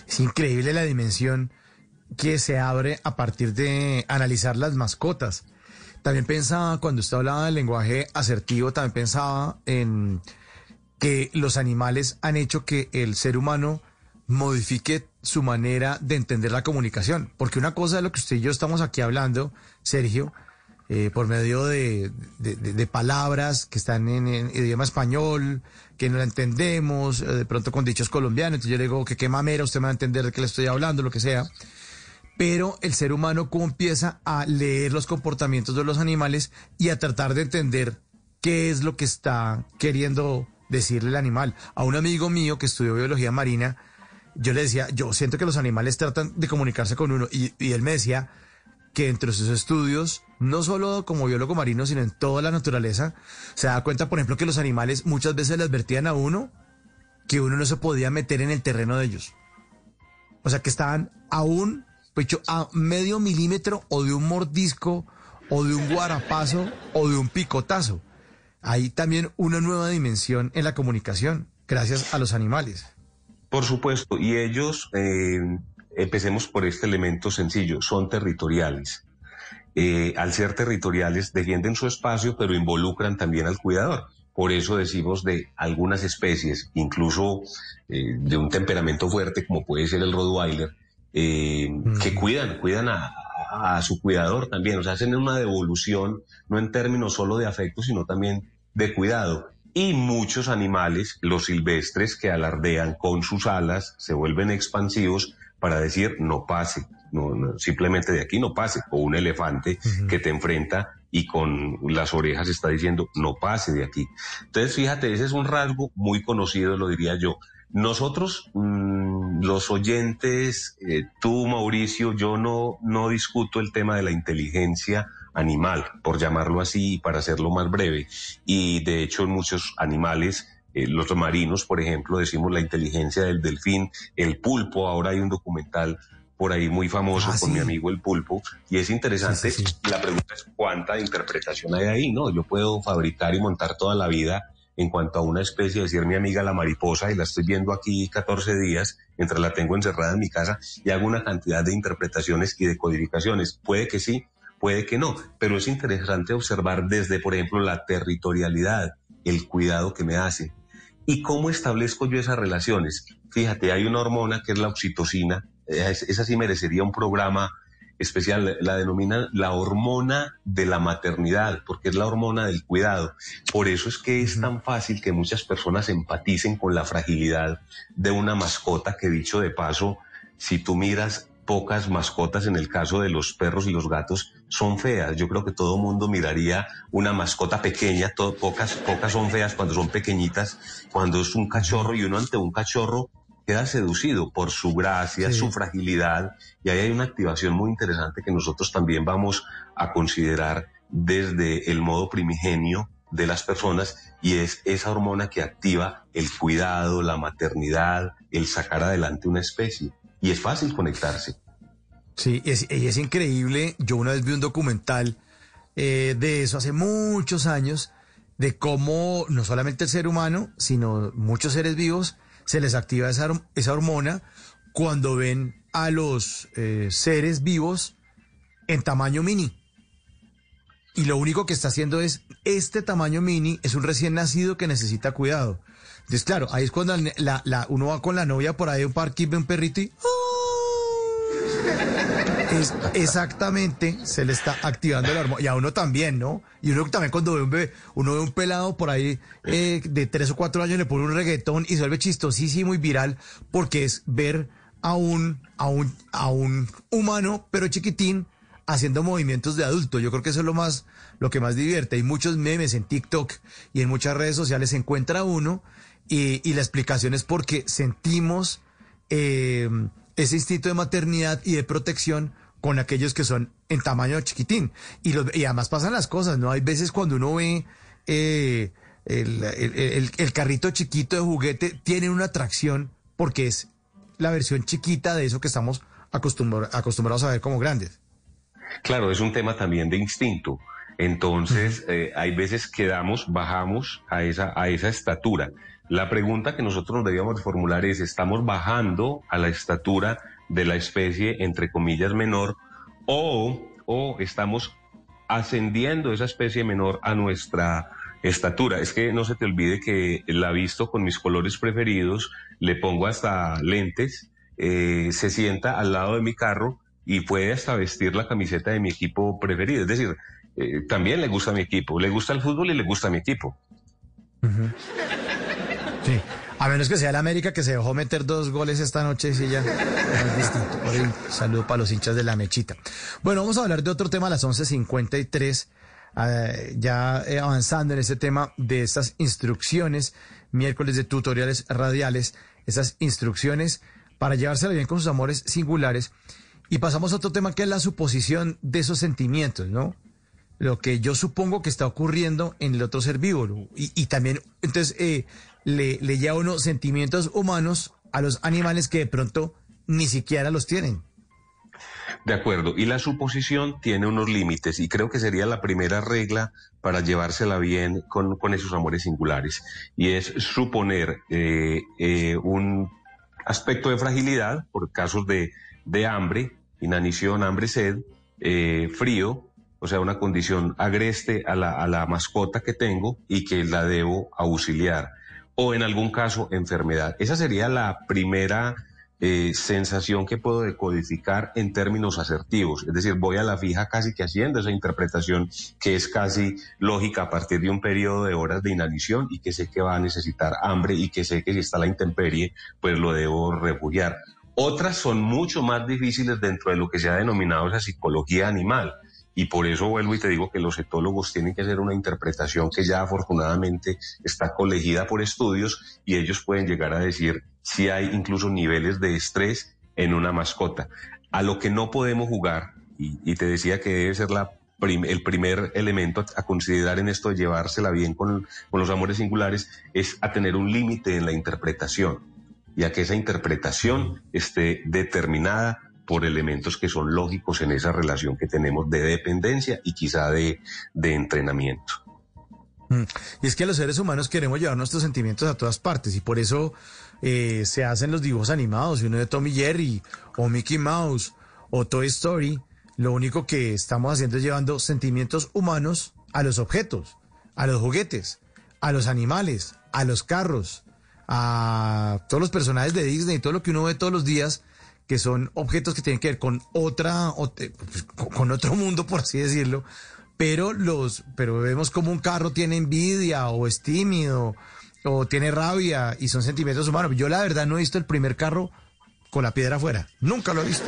Es increíble la dimensión que se abre a partir de analizar las mascotas. También pensaba, cuando usted hablaba del lenguaje asertivo, también pensaba en que los animales han hecho que el ser humano modifique su manera de entender la comunicación. Porque una cosa de lo que usted y yo estamos aquí hablando, Sergio, eh, por medio de, palabras que están en, idioma español, que no la entendemos, eh, de pronto con dichos colombianos, entonces yo le digo que qué mamera, usted me va a entender de qué le estoy hablando, lo que sea. Pero el ser humano cómo empieza a leer los comportamientos de los animales y a tratar de entender qué es lo que está queriendo decirle el animal. A un amigo mío que estudió biología marina, yo le decía, yo siento que los animales tratan de comunicarse con uno y, él me decía que entre sus estudios, no solo como biólogo marino, sino en toda la naturaleza, se da cuenta, por ejemplo, que los animales muchas veces le advertían a uno que uno no se podía meter en el terreno de ellos. O sea, que estaban a un, pues, a medio milímetro o de un mordisco o de un guarapazo o de un picotazo hay también una nueva dimensión en la comunicación, gracias a los animales. Por supuesto, y ellos, eh, empecemos por este elemento sencillo, son territoriales. Eh, al ser territoriales, defienden su espacio, pero involucran también al cuidador. Por eso decimos de algunas especies, incluso eh, de un temperamento fuerte, como puede ser el Rottweiler, que cuidan, cuidan a, a, su cuidador también. O sea, hacen una devolución, no en términos solo de afecto, sino también de cuidado. Y muchos animales, los silvestres, que alardean con sus alas, se vuelven expansivos para decir no pase, no, simplemente de aquí no pase, o un elefante que te enfrenta y con las orejas está diciendo no pase de aquí. Entonces, fíjate, ese es un rasgo muy conocido, lo diría yo. Nosotros, mm, los oyentes, eh, tú, Mauricio, yo no, no discuto el tema de la inteligencia animal, por llamarlo así, para hacerlo más breve. Y de hecho, en muchos animales, eh, los marinos, por ejemplo, decimos la inteligencia del delfín, el pulpo, ahora hay un documental por ahí muy famoso ah, con mi amigo el pulpo, y es interesante. la pregunta es cuánta interpretación hay ahí, ¿no? Yo puedo fabricar y montar toda la vida en cuanto a una especie, decir mi amiga la mariposa, y la estoy viendo aquí 14 días, mientras la tengo encerrada en mi casa, y hago una cantidad de interpretaciones y de codificaciones. Puede que sí, puede que no, pero es interesante observar desde, por ejemplo, la territorialidad, el cuidado que me hace. ¿Y cómo establezco yo esas relaciones? Fíjate, hay una hormona que es la oxitocina, esa sí merecería un programa especial, la denominan la hormona de la maternidad, porque es la hormona del cuidado. Por eso es que es tan fácil que muchas personas empaticen con la fragilidad de una mascota que dicho de paso, si tú miras pocas mascotas en el caso de los perros y los gatos son feas. Yo creo que todo mundo miraría una mascota pequeña, pocas, pocas son feas cuando son pequeñitas, cuando es un cachorro y uno ante un cachorro queda seducido por su gracia, su fragilidad, y ahí hay una activación muy interesante que nosotros también vamos a considerar desde el modo primigenio de las personas y es esa hormona que activa el cuidado, la maternidad, el sacar adelante una especie y es fácil conectarse. Sí, es, es increíble. Yo una vez vi un documental eh, de eso hace muchos años, de cómo no solamente el ser humano, sino muchos seres vivos, se les activa esa, esa hormona cuando ven a los eh, seres vivos en tamaño mini. Y lo único que está haciendo es, este tamaño mini es un recién nacido que necesita cuidado. Entonces, claro, ahí es cuando la, la, uno va con la novia por ahí a un parque y ve un perrito y... Exactamente, se le está activando el hormona. Y a uno también, ¿no? Y uno también cuando ve un bebé, uno ve un pelado por ahí eh, de tres o cuatro años, le pone un reggaetón y se vuelve chistosísimo y viral porque es ver a un, a un, a un humano, pero chiquitín, haciendo movimientos de adulto. Yo creo que eso es lo más, lo que más divierte. Hay muchos memes en TikTok y en muchas redes sociales se encuentra uno y, y la explicación es porque sentimos eh, ese instinto de maternidad y de protección con aquellos que son en tamaño chiquitín. Y, los, y además pasan las cosas, ¿no? Hay veces cuando uno ve eh, el, el, el, carrito chiquito de juguete, tiene una atracción porque es la versión chiquita de eso que estamos acostumbra, acostumbrados a ver como grandes. Claro, es un tema también de instinto. Entonces, eh, hay veces que damos, bajamos a esa, a esa estatura. La pregunta que nosotros debíamos formular es, ¿estamos bajando a la estatura de la especie, entre comillas, menor, o, o estamos ascendiendo esa especie menor a nuestra estatura? Es que no se te olvide que la visto con mis colores preferidos, le pongo hasta lentes, eh, se sienta al lado de mi carro y puede hasta vestir la camiseta de mi equipo preferido. Es decir, eh, también le gusta mi equipo, le gusta el fútbol y le gusta mi equipo. Sí. A menos que sea el América que se dejó meter dos goles esta noche, sí, ya es distinto. Saludo para los hinchas de la mechita. Bueno, vamos a hablar de otro tema a las 11.53, uh, ya eh, avanzando en ese tema de estas instrucciones, miércoles de tutoriales radiales, esas instrucciones para llevársela bien con sus amores singulares. Y pasamos a otro tema que es la suposición de esos sentimientos, ¿no? Lo que yo supongo que está ocurriendo en el otro ser vivo. Y, y también, entonces, eh, le, le lleva uno sentimientos humanos a los animales que de pronto ni siquiera los tienen. De acuerdo, y la suposición tiene unos límites y creo que sería la primera regla para llevársela bien con, esos amores singulares. Y es suponer eh, eh, un aspecto de fragilidad por casos de, de hambre, inanición, hambre, sed, eh, frío, o sea, una condición agreste a la, a la mascota que tengo y que la debo auxiliar o en algún caso enfermedad. Esa sería la primera eh, sensación que puedo decodificar en términos asertivos. Es decir, voy a la fija casi que haciendo esa interpretación que es casi lógica a partir de un periodo de horas de inanición y que sé que va a necesitar hambre y que sé que si está la intemperie, pues lo debo refugiar. Otras son mucho más difíciles dentro de lo que se ha denominado esa psicología animal y por eso vuelvo y te digo que los etólogos tienen que hacer una interpretación que ya afortunadamente está colegida por estudios y ellos pueden llegar a decir si hay incluso niveles de estrés en una mascota. A lo que no podemos jugar, y, te decía que debe ser la el primer elemento a, considerar en esto de llevársela bien con, con los amores singulares, es a tener un límite en la interpretación y a que esa interpretación esté determinada por elementos que son lógicos en esa relación que tenemos de dependencia y quizá de, de entrenamiento. Mm. Y es que los seres humanos queremos llevar nuestros sentimientos a todas partes y por eso eh, se hacen los dibujos animados, uno de Tommy Jerry o Mickey Mouse o Toy Story. Lo único que estamos haciendo es llevando sentimientos humanos a los objetos, a los juguetes, a los animales, a los carros, a todos los personajes de Disney, todo lo que uno ve todos los días que son objetos que tienen que ver con otra, pues, con otro mundo, por así decirlo, pero los, pero vemos como un carro tiene envidia o es tímido o tiene rabia y son sentimientos humanos. Yo la verdad no he visto el primer carro con la piedra afuera, nunca lo he visto.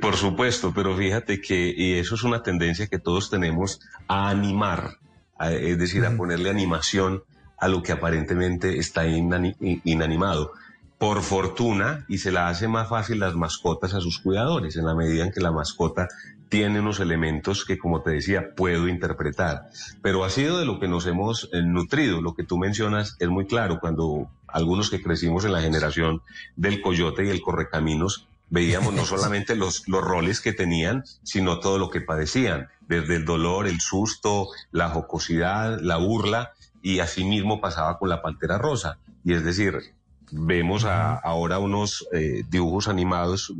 Por supuesto, pero fíjate que y eso es una tendencia que todos tenemos a animar, es decir, a ponerle animación a lo que aparentemente está inanimado por fortuna, y se la hace más fácil las mascotas a sus cuidadores, en la medida en que la mascota tiene unos elementos que, como te decía, puedo interpretar. Pero ha sido de lo que nos hemos eh, nutrido. Lo que tú mencionas es muy claro. Cuando algunos que crecimos en la generación del coyote y el correcaminos, veíamos no solamente los, los roles que tenían, sino todo lo que padecían, desde el dolor, el susto, la jocosidad, la burla, y así mismo pasaba con la pantera rosa. Y es decir, vemos ahora unos eh, dibujos animados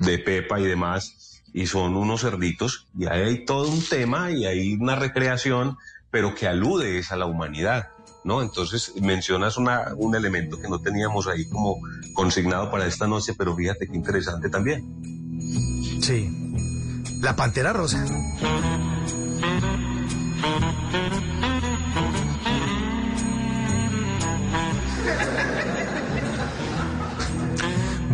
de Pepa y demás, y son unos cerditos, y ahí hay todo un tema y hay una recreación, pero que alude es a la humanidad. ¿No? Entonces mencionas un elemento que no teníamos ahí como consignado para esta noche, pero fíjate qué interesante también. Sí. La Pantera Rosa.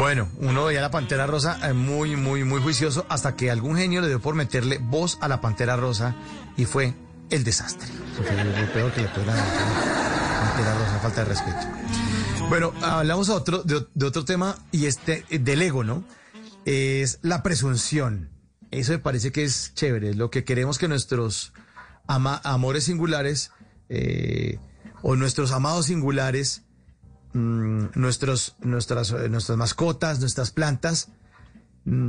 Bueno. Uno veía a la Pantera Rosa eh, muy, muy, muy juicioso hasta que algún genio le dio por meterle voz a la Pantera Rosa y fue el desastre. Fue lo peor que le puede dar a la Pantera Rosa, falta de respeto. Bueno, hablamos otro, de, de otro tema y este del ego, ¿no? Es la presunción. Eso me parece que es chévere. Lo que queremos que nuestros ama- amores singulares eh, o nuestros amados singulares, mm, nuestros, nuestras, eh, nuestras mascotas, nuestras plantas, mm,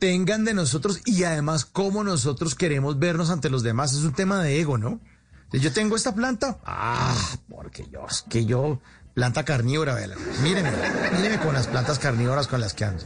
tengan de nosotros y además cómo nosotros queremos vernos ante los demás. Es un tema de ego, ¿no? Yo tengo esta planta, ah, porque yo, es que yo, planta carnívora, vela. Míreme, míreme con las plantas carnívoras con las que ando.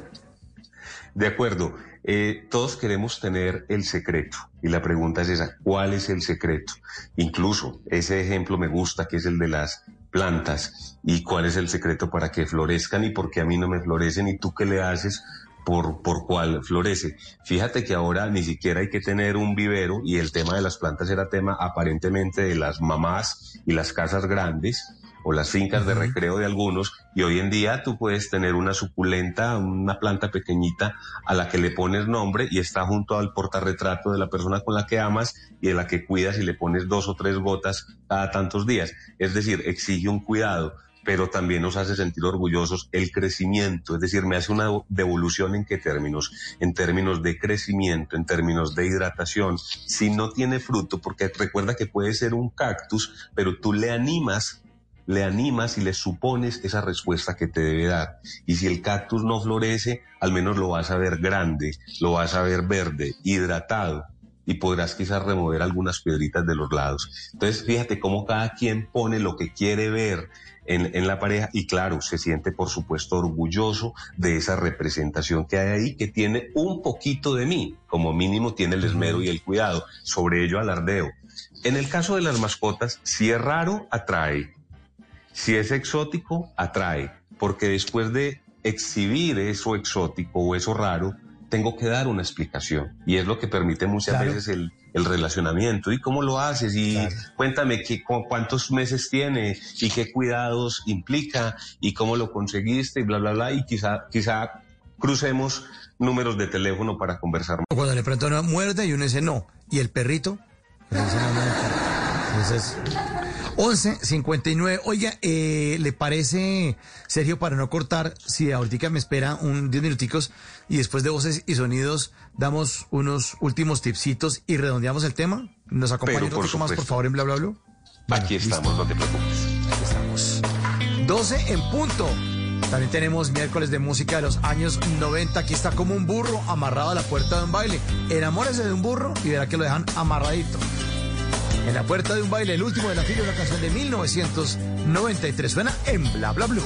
De acuerdo. Eh, todos queremos tener el secreto. Y la pregunta es esa, ¿cuál es el secreto? Incluso ese ejemplo me gusta, que es el de las plantas. ¿Y cuál es el secreto para que florezcan y por qué a mí no me florecen? ¿Y tú qué le haces por, por cuál florece? Fíjate que ahora ni siquiera hay que tener un vivero y el tema de las plantas era tema aparentemente de las mamás y las casas grandes o las fincas de recreo de algunos, y hoy en día tú puedes tener una suculenta, una planta pequeñita a la que le pones nombre y está junto al portarretrato de la persona con la que amas y de la que cuidas y le pones dos o tres gotas cada tantos días. Es decir, exige un cuidado pero también nos hace sentir orgullosos el crecimiento, es decir, me hace una devolución en qué términos, en términos de crecimiento, en términos de hidratación, si no tiene fruto, porque recuerda que puede ser un cactus, pero tú le animas le animas y le supones esa respuesta que te debe dar. Y si el cactus no florece, al menos lo vas a ver grande, lo vas a ver verde, hidratado, y podrás quizás remover algunas piedritas de los lados. Entonces, fíjate cómo cada quien pone lo que quiere ver en, en, la pareja y claro, se siente por supuesto orgulloso de esa representación que hay ahí, que tiene un poquito de mí, como mínimo tiene el esmero y el cuidado. Sobre ello alardeo. En el caso de las mascotas, si es raro, atrae. Si es exótico, atrae, porque después de exhibir eso exótico o eso raro, tengo que dar una explicación. Y es lo que permite muchas Claro. veces el, el relacionamiento. ¿Y cómo lo haces? Y Claro. cuéntame qué, cu- cuántos meses tiene y qué cuidados implica y cómo lo conseguiste y bla, bla, bla. Y quizá, quizá crucemos números de teléfono para conversar Cuando le preguntan una muerde y uno dice no. ¿Y el perrito? Pues. Entonces, 11, 59. Oiga, eh, ¿le parece, Sergio, para no cortar, si ahorita me espera un 10 minuticos y después de voces y sonidos damos unos últimos tipsitos y redondeamos el tema? ¿Nos acompaña un ratico más, por favor, en bla, bla, bla? Bueno, Aquí listo. estamos, no te preocupes. Aquí estamos. 12 en punto. También tenemos miércoles de música de los años 90. Aquí está como un burro amarrado a la puerta de un baile. Enamórese de un burro y verá que lo dejan amarradito. En la puerta de un baile, el último de la fila, una canción de 1993. Suena en Bla Bla Blue.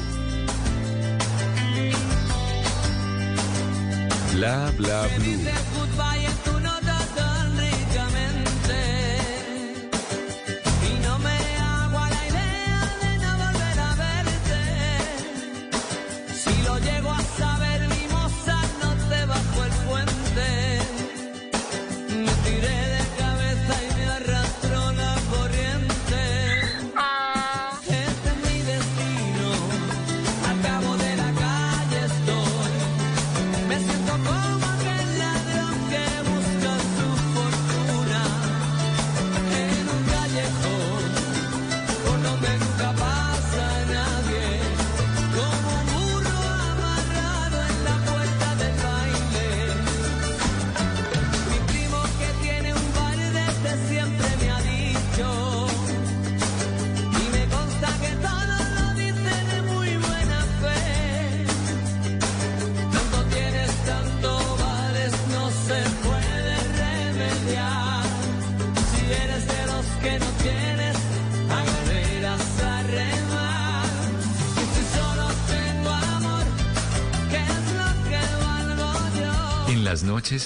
Bla bla blue.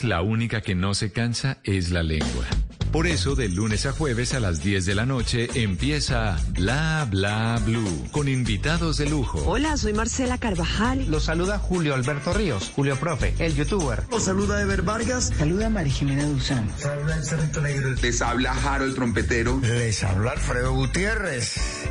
La única que no se cansa es la lengua. Por eso, de lunes a jueves a las 10 de la noche empieza Bla Bla Blue con invitados de lujo. Hola, soy Marcela Carvajal. Los saluda Julio Alberto Ríos, Julio Profe, el youtuber. Los saluda Ever Vargas. Saluda María Jimena Duzán. Saluda el Cerrito Negro. Les habla Jaro el trompetero. Les habla Alfredo Gutiérrez.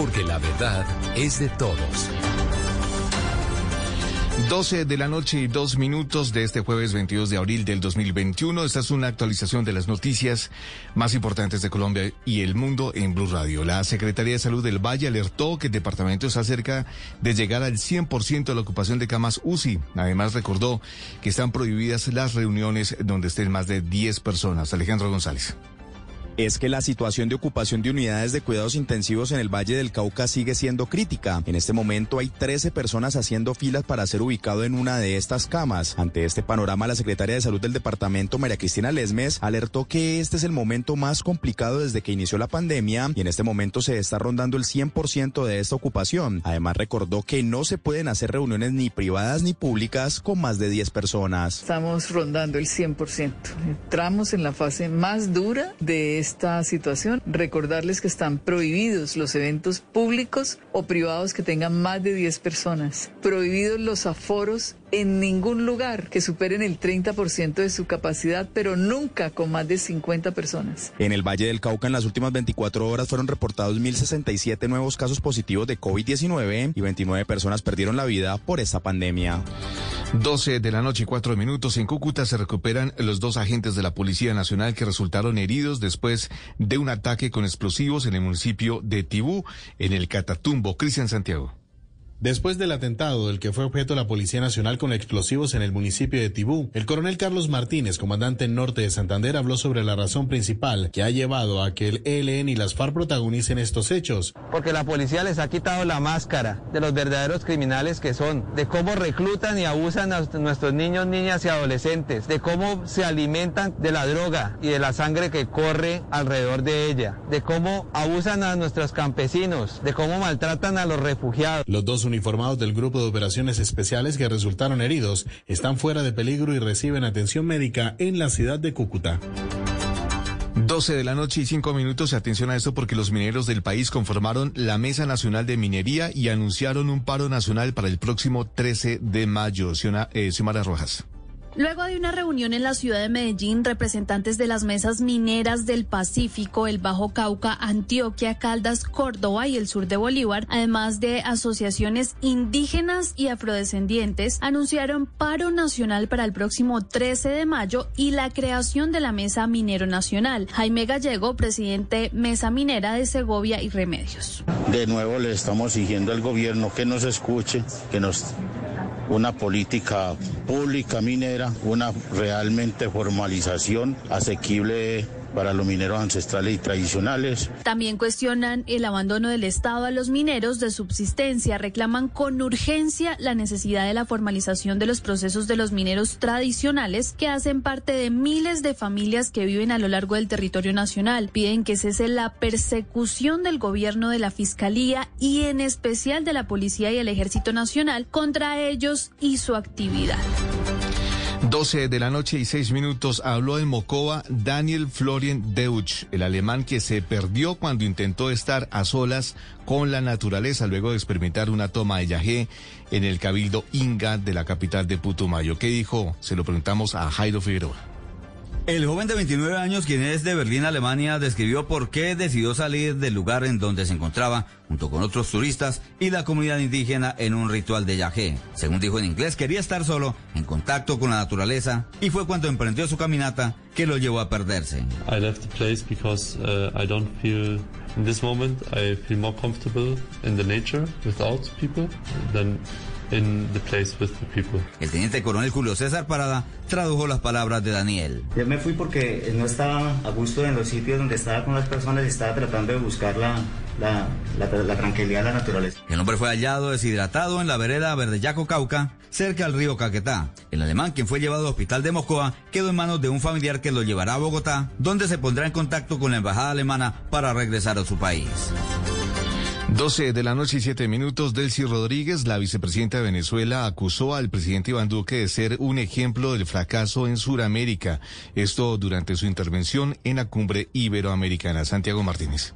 porque la verdad es de todos. 12 de la noche y dos minutos de este jueves 22 de abril del 2021. Esta es una actualización de las noticias más importantes de Colombia y el mundo en Blue Radio. La Secretaría de Salud del Valle alertó que el departamento está cerca de llegar al 100% de la ocupación de camas UCI. Además recordó que están prohibidas las reuniones donde estén más de 10 personas. Alejandro González es que la situación de ocupación de unidades de cuidados intensivos en el Valle del Cauca sigue siendo crítica. En este momento hay 13 personas haciendo filas para ser ubicado en una de estas camas. Ante este panorama, la secretaria de Salud del departamento, María Cristina Lesmes, alertó que este es el momento más complicado desde que inició la pandemia y en este momento se está rondando el 100% de esta ocupación. Además, recordó que no se pueden hacer reuniones ni privadas ni públicas con más de 10 personas. Estamos rondando el 100%. Entramos en la fase más dura de esta situación. Recordarles que están prohibidos los eventos públicos o privados que tengan más de 10 personas. Prohibidos los aforos en ningún lugar que superen el 30% de su capacidad, pero nunca con más de 50 personas. En el Valle del Cauca en las últimas 24 horas fueron reportados 1.067 nuevos casos positivos de COVID-19 y 29 personas perdieron la vida por esta pandemia. 12 de la noche y 4 minutos en Cúcuta se recuperan los dos agentes de la Policía Nacional que resultaron heridos después de un ataque con explosivos en el municipio de Tibú, en el Catatumbo. Cristian Santiago. Después del atentado del que fue objeto la Policía Nacional con explosivos en el municipio de Tibú, el coronel Carlos Martínez, comandante norte de Santander, habló sobre la razón principal que ha llevado a que el ELN y las FARC protagonicen estos hechos. Porque la policía les ha quitado la máscara de los verdaderos criminales que son, de cómo reclutan y abusan a nuestros niños, niñas y adolescentes, de cómo se alimentan de la droga y de la sangre que corre alrededor de ella, de cómo abusan a nuestros campesinos, de cómo maltratan a los refugiados. Los dos uniformados del Grupo de Operaciones Especiales que resultaron heridos están fuera de peligro y reciben atención médica en la ciudad de Cúcuta. 12 de la noche y 5 minutos. Atención a esto porque los mineros del país conformaron la Mesa Nacional de Minería y anunciaron un paro nacional para el próximo 13 de mayo. Eh, Xiomara Rojas. Luego de una reunión en la ciudad de Medellín, representantes de las mesas mineras del Pacífico, el Bajo Cauca, Antioquia, Caldas, Córdoba y el sur de Bolívar, además de asociaciones indígenas y afrodescendientes, anunciaron paro nacional para el próximo 13 de mayo y la creación de la Mesa Minero Nacional. Jaime Gallego, presidente Mesa Minera de Segovia y Remedios. De nuevo le estamos exigiendo al gobierno que nos escuche, que nos una política pública minera, una realmente formalización asequible para los mineros ancestrales y tradicionales. También cuestionan el abandono del Estado a los mineros de subsistencia, reclaman con urgencia la necesidad de la formalización de los procesos de los mineros tradicionales que hacen parte de miles de familias que viven a lo largo del territorio nacional. Piden que cese la persecución del gobierno de la Fiscalía y en especial de la Policía y el Ejército Nacional contra ellos y su actividad. 12 de la noche y 6 minutos habló en Mocoa Daniel Florian Deutsch, el alemán que se perdió cuando intentó estar a solas con la naturaleza luego de experimentar una toma de yagé en el cabildo Inga de la capital de Putumayo. ¿Qué dijo? Se lo preguntamos a Jairo Figueroa. El joven de 29 años, quien es de Berlín, Alemania, describió por qué decidió salir del lugar en donde se encontraba, junto con otros turistas y la comunidad indígena, en un ritual de yagé. Según dijo en inglés, quería estar solo, en contacto con la naturaleza, y fue cuando emprendió su caminata que lo llevó a perderse. I left the place because uh, I don't feel in this moment I feel more comfortable in the nature without people than el teniente coronel Julio César Parada tradujo las palabras de Daniel. Yo me fui porque no estaba a gusto en los sitios donde estaba con las personas y estaba tratando de buscar la, la, la, tranquilidad de la naturaleza. El hombre fue hallado deshidratado en la vereda Verdeyaco Cauca, cerca al río Caquetá. El alemán, quien fue llevado al hospital de Mocoa, quedó en manos de un familiar que lo llevará a Bogotá, donde se pondrá en contacto con la embajada alemana para regresar a su país. 12 de la noche y 7 minutos. Delcy Rodríguez, la vicepresidenta de Venezuela, acusó al presidente Iván Duque de ser un ejemplo del fracaso en Sudamérica. Esto durante su intervención en la cumbre iberoamericana. Santiago Martínez.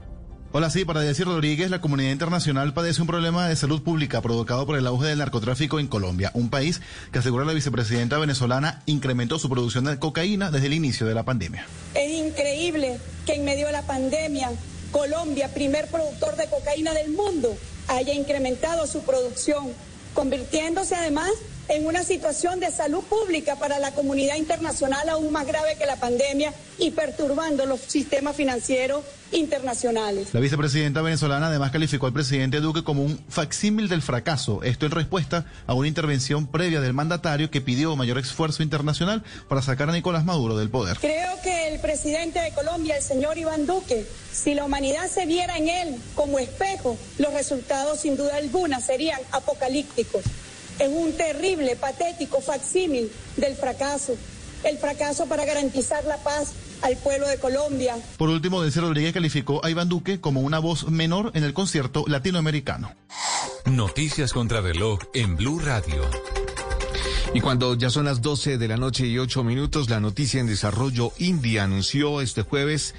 Hola, sí, para decir Rodríguez, la comunidad internacional padece un problema de salud pública provocado por el auge del narcotráfico en Colombia, un país que asegura la vicepresidenta venezolana incrementó su producción de cocaína desde el inicio de la pandemia. Es increíble que en medio de la pandemia Colombia, primer productor de cocaína del mundo, haya incrementado su producción, convirtiéndose además en una situación de salud pública para la comunidad internacional aún más grave que la pandemia y perturbando los sistemas financieros internacionales. La vicepresidenta venezolana además calificó al presidente Duque como un facsímil del fracaso, esto en respuesta a una intervención previa del mandatario que pidió mayor esfuerzo internacional para sacar a Nicolás Maduro del poder. Creo que el presidente de Colombia, el señor Iván Duque, si la humanidad se viera en él como espejo, los resultados sin duda alguna serían apocalípticos es un terrible, patético facsímil del fracaso. El fracaso para garantizar la paz al pueblo de Colombia. Por último, Delcy Rodríguez calificó a Iván Duque como una voz menor en el concierto latinoamericano. Noticias contra reloj en Blue Radio. Y cuando ya son las 12 de la noche y 8 minutos, la noticia en desarrollo India anunció este jueves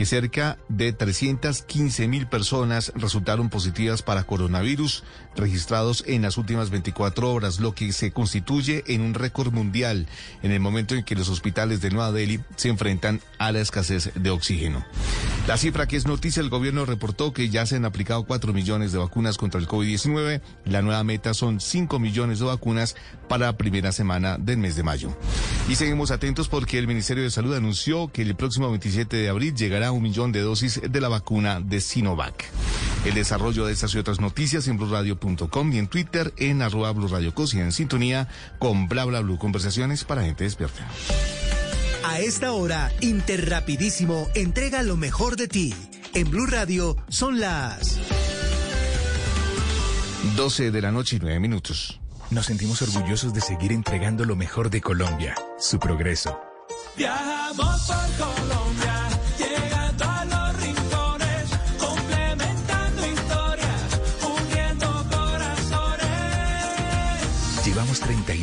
que cerca de 315 mil personas resultaron positivas para coronavirus registrados en las últimas 24 horas, lo que se constituye en un récord mundial en el momento en que los hospitales de Nueva Delhi se enfrentan a la escasez de oxígeno. La cifra que es noticia, el gobierno reportó que ya se han aplicado 4 millones de vacunas contra el COVID-19. La nueva meta son 5 millones de vacunas para la primera semana del mes de mayo. Y seguimos atentos porque el Ministerio de Salud anunció que el próximo 27 de abril llegará un millón de dosis de la vacuna de Sinovac. El desarrollo de estas y otras noticias en blurradio.com y en Twitter en arroba Radio y en sintonía con bla bla blue conversaciones para gente despierta. A esta hora, Interrapidísimo entrega lo mejor de ti. En Blue Radio son las 12 de la noche y 9 minutos. Nos sentimos orgullosos de seguir entregando lo mejor de Colombia, su progreso. Viajamos por Colombia,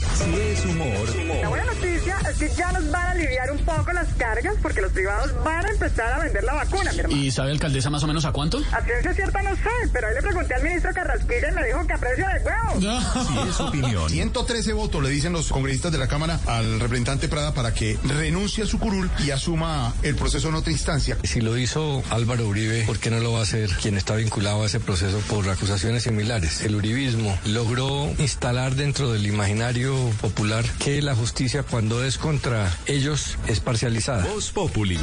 Si es humor. La buena noticia es que ya nos van a aliviar un poco las cargas porque los privados van a empezar a vender la vacuna, mi hermano. ¿Y sabe alcaldesa más o menos a cuánto? A ciencia cierta no sé, pero ahí le pregunté al ministro Carrasquilla y me dijo que a precio de huevo. Si es opinión. 113 votos le dicen los congresistas de la Cámara al representante Prada para que renuncie a su curul y asuma el proceso en otra instancia. Si lo hizo Álvaro Uribe, ¿por qué no lo va a hacer quien está vinculado a ese proceso por acusaciones similares? El uribismo logró instalar dentro del imaginario popular que la justicia cuando es contra ellos es parcializada. Voz Populi.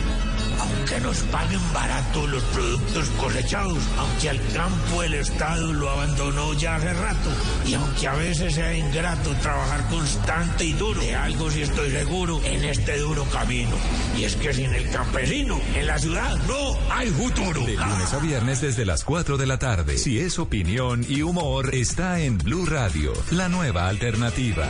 Aunque nos paguen barato los productos cosechados, aunque al campo el Estado lo abandonó ya hace rato, y aunque a veces sea ingrato trabajar constante y duro, de algo sí estoy seguro en este duro camino, y es que sin el campesino en la ciudad no hay futuro. De lunes a viernes desde las 4 de la tarde. Si es opinión y humor, está en Blue Radio, la nueva alternativa.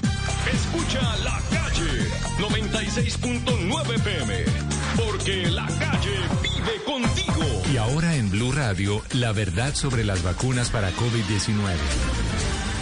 Escucha la calle 96.9 PM. Porque la calle vive contigo. Y ahora en Blue Radio, la verdad sobre las vacunas para COVID-19.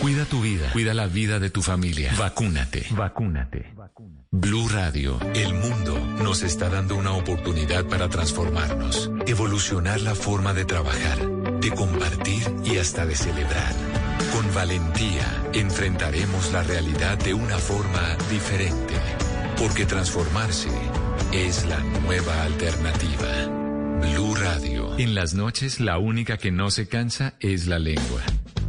Cuida tu vida, cuida la vida de tu familia. Vacúnate, vacúnate. Blue Radio, el mundo nos está dando una oportunidad para transformarnos, evolucionar la forma de trabajar, de compartir y hasta de celebrar. Con valentía enfrentaremos la realidad de una forma diferente, porque transformarse es la nueva alternativa. Blue Radio. En las noches la única que no se cansa es la lengua.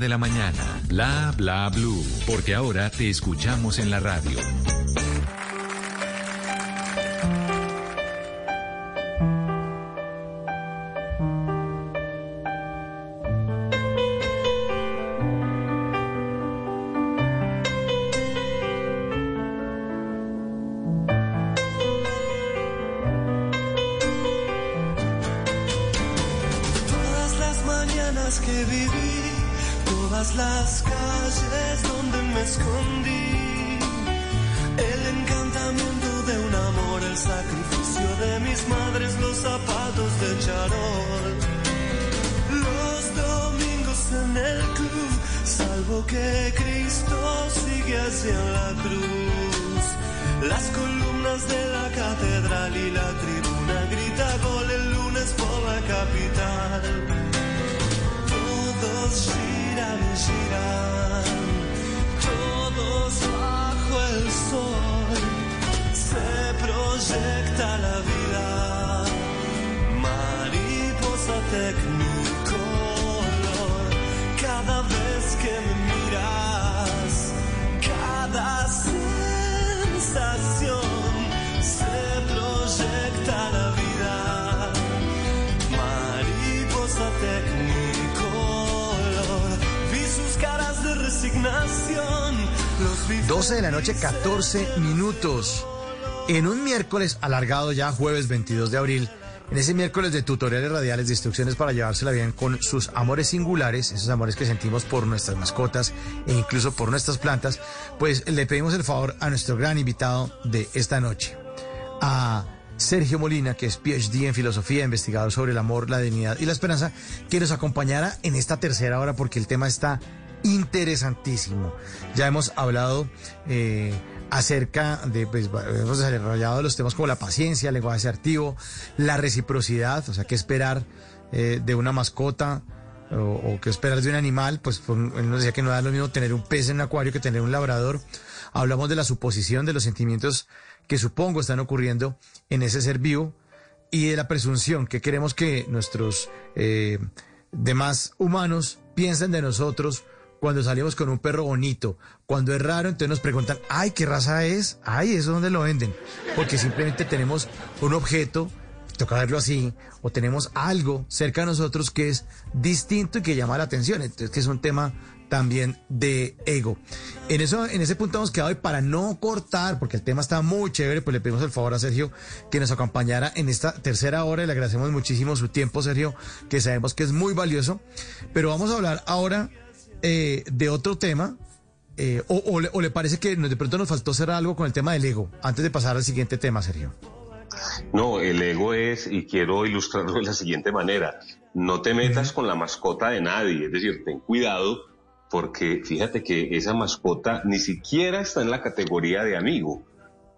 de la mañana. Bla Bla Blue, porque ahora te escuchamos en la radio. 14 minutos. En un miércoles alargado ya, jueves 22 de abril, en ese miércoles de tutoriales radiales de instrucciones para llevársela bien con sus amores singulares, esos amores que sentimos por nuestras mascotas e incluso por nuestras plantas, pues le pedimos el favor a nuestro gran invitado de esta noche, a Sergio Molina, que es PhD en filosofía, investigador sobre el amor, la dignidad y la esperanza, que nos acompañará en esta tercera hora porque el tema está interesantísimo. Ya hemos hablado eh, acerca de, pues, hemos desarrollado los temas como la paciencia, el lenguaje asertivo, la reciprocidad, o sea, qué esperar eh, de una mascota o, qué esperar de un animal, pues él nos decía que no da lo mismo tener un pez en un acuario que tener un labrador. Hablamos de la suposición de los sentimientos que supongo están ocurriendo en ese ser vivo y de la presunción que queremos que nuestros eh, demás humanos piensen de nosotros cuando salimos con un perro bonito. Cuando es raro, entonces nos preguntan, ay, ¿qué raza es? Ay, ¿eso dónde lo venden? Porque simplemente tenemos un objeto, toca verlo así, o tenemos algo cerca de nosotros que es distinto y que llama la atención. Entonces, que es un tema también de ego. En eso, en ese punto hemos quedado y para no cortar, porque el tema está muy chévere, pues le pedimos el favor a Sergio que nos acompañara en esta tercera hora y le agradecemos muchísimo su tiempo, Sergio, que sabemos que es muy valioso. Pero vamos a hablar ahora eh, de otro tema. eh, o, o le, o le parece que de pronto nos faltó hacer algo con el tema del ego, antes de pasar al siguiente tema, Sergio. No, el ego es, y quiero ilustrarlo de la siguiente manera, no te metas con la mascota de nadie, es decir, ten cuidado porque fíjate que esa mascota ni siquiera está en la categoría de amigo,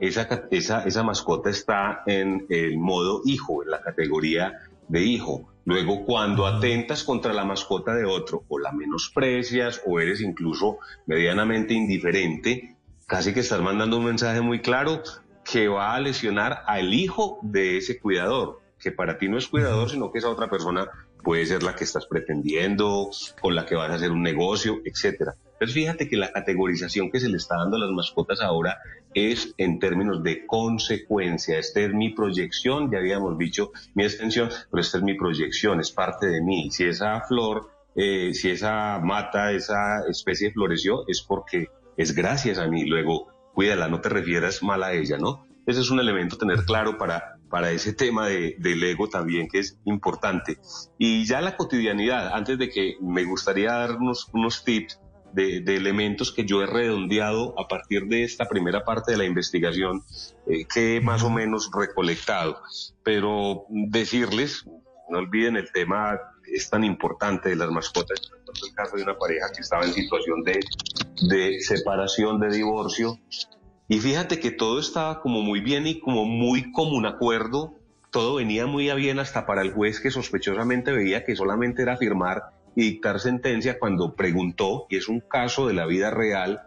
esa, esa, esa mascota está en el modo hijo, en la categoría de hijo. Luego, cuando atentas contra la mascota de otro, o la menosprecias, o eres incluso medianamente indiferente, casi que estás mandando un mensaje muy claro que va a lesionar al hijo de ese cuidador, que para ti no es cuidador, sino que esa otra persona puede ser la que estás pretendiendo, con la que vas a hacer un negocio, etcétera. Entonces fíjate que la categorización que se le está dando a las mascotas ahora es en términos de consecuencia. Esta es mi proyección, ya habíamos dicho mi extensión, pero esta es mi proyección, es parte de mí. Si esa flor eh, si esa mata, esa especie floreció, es porque es gracias a mí. Luego, cuídala, no te refieras mal a ella, ¿no? Ese es un elemento tener claro para, para ese tema de, del ego también, que es importante. Y ya la cotidianidad, antes de que me gustaría darnos unos tips de, de, elementos que yo he redondeado a partir de esta primera parte de la investigación eh, que he más o menos recolectado. Pero decirles, no olviden el tema es tan importante de las mascotas. el caso de una pareja que estaba en situación de, de separación, de divorcio, y fíjate que todo estaba como muy bien y como muy común acuerdo, todo venía muy a bien hasta para el juez que sospechosamente veía que solamente era firmar y dictar sentencia cuando preguntó, y es un caso de la vida real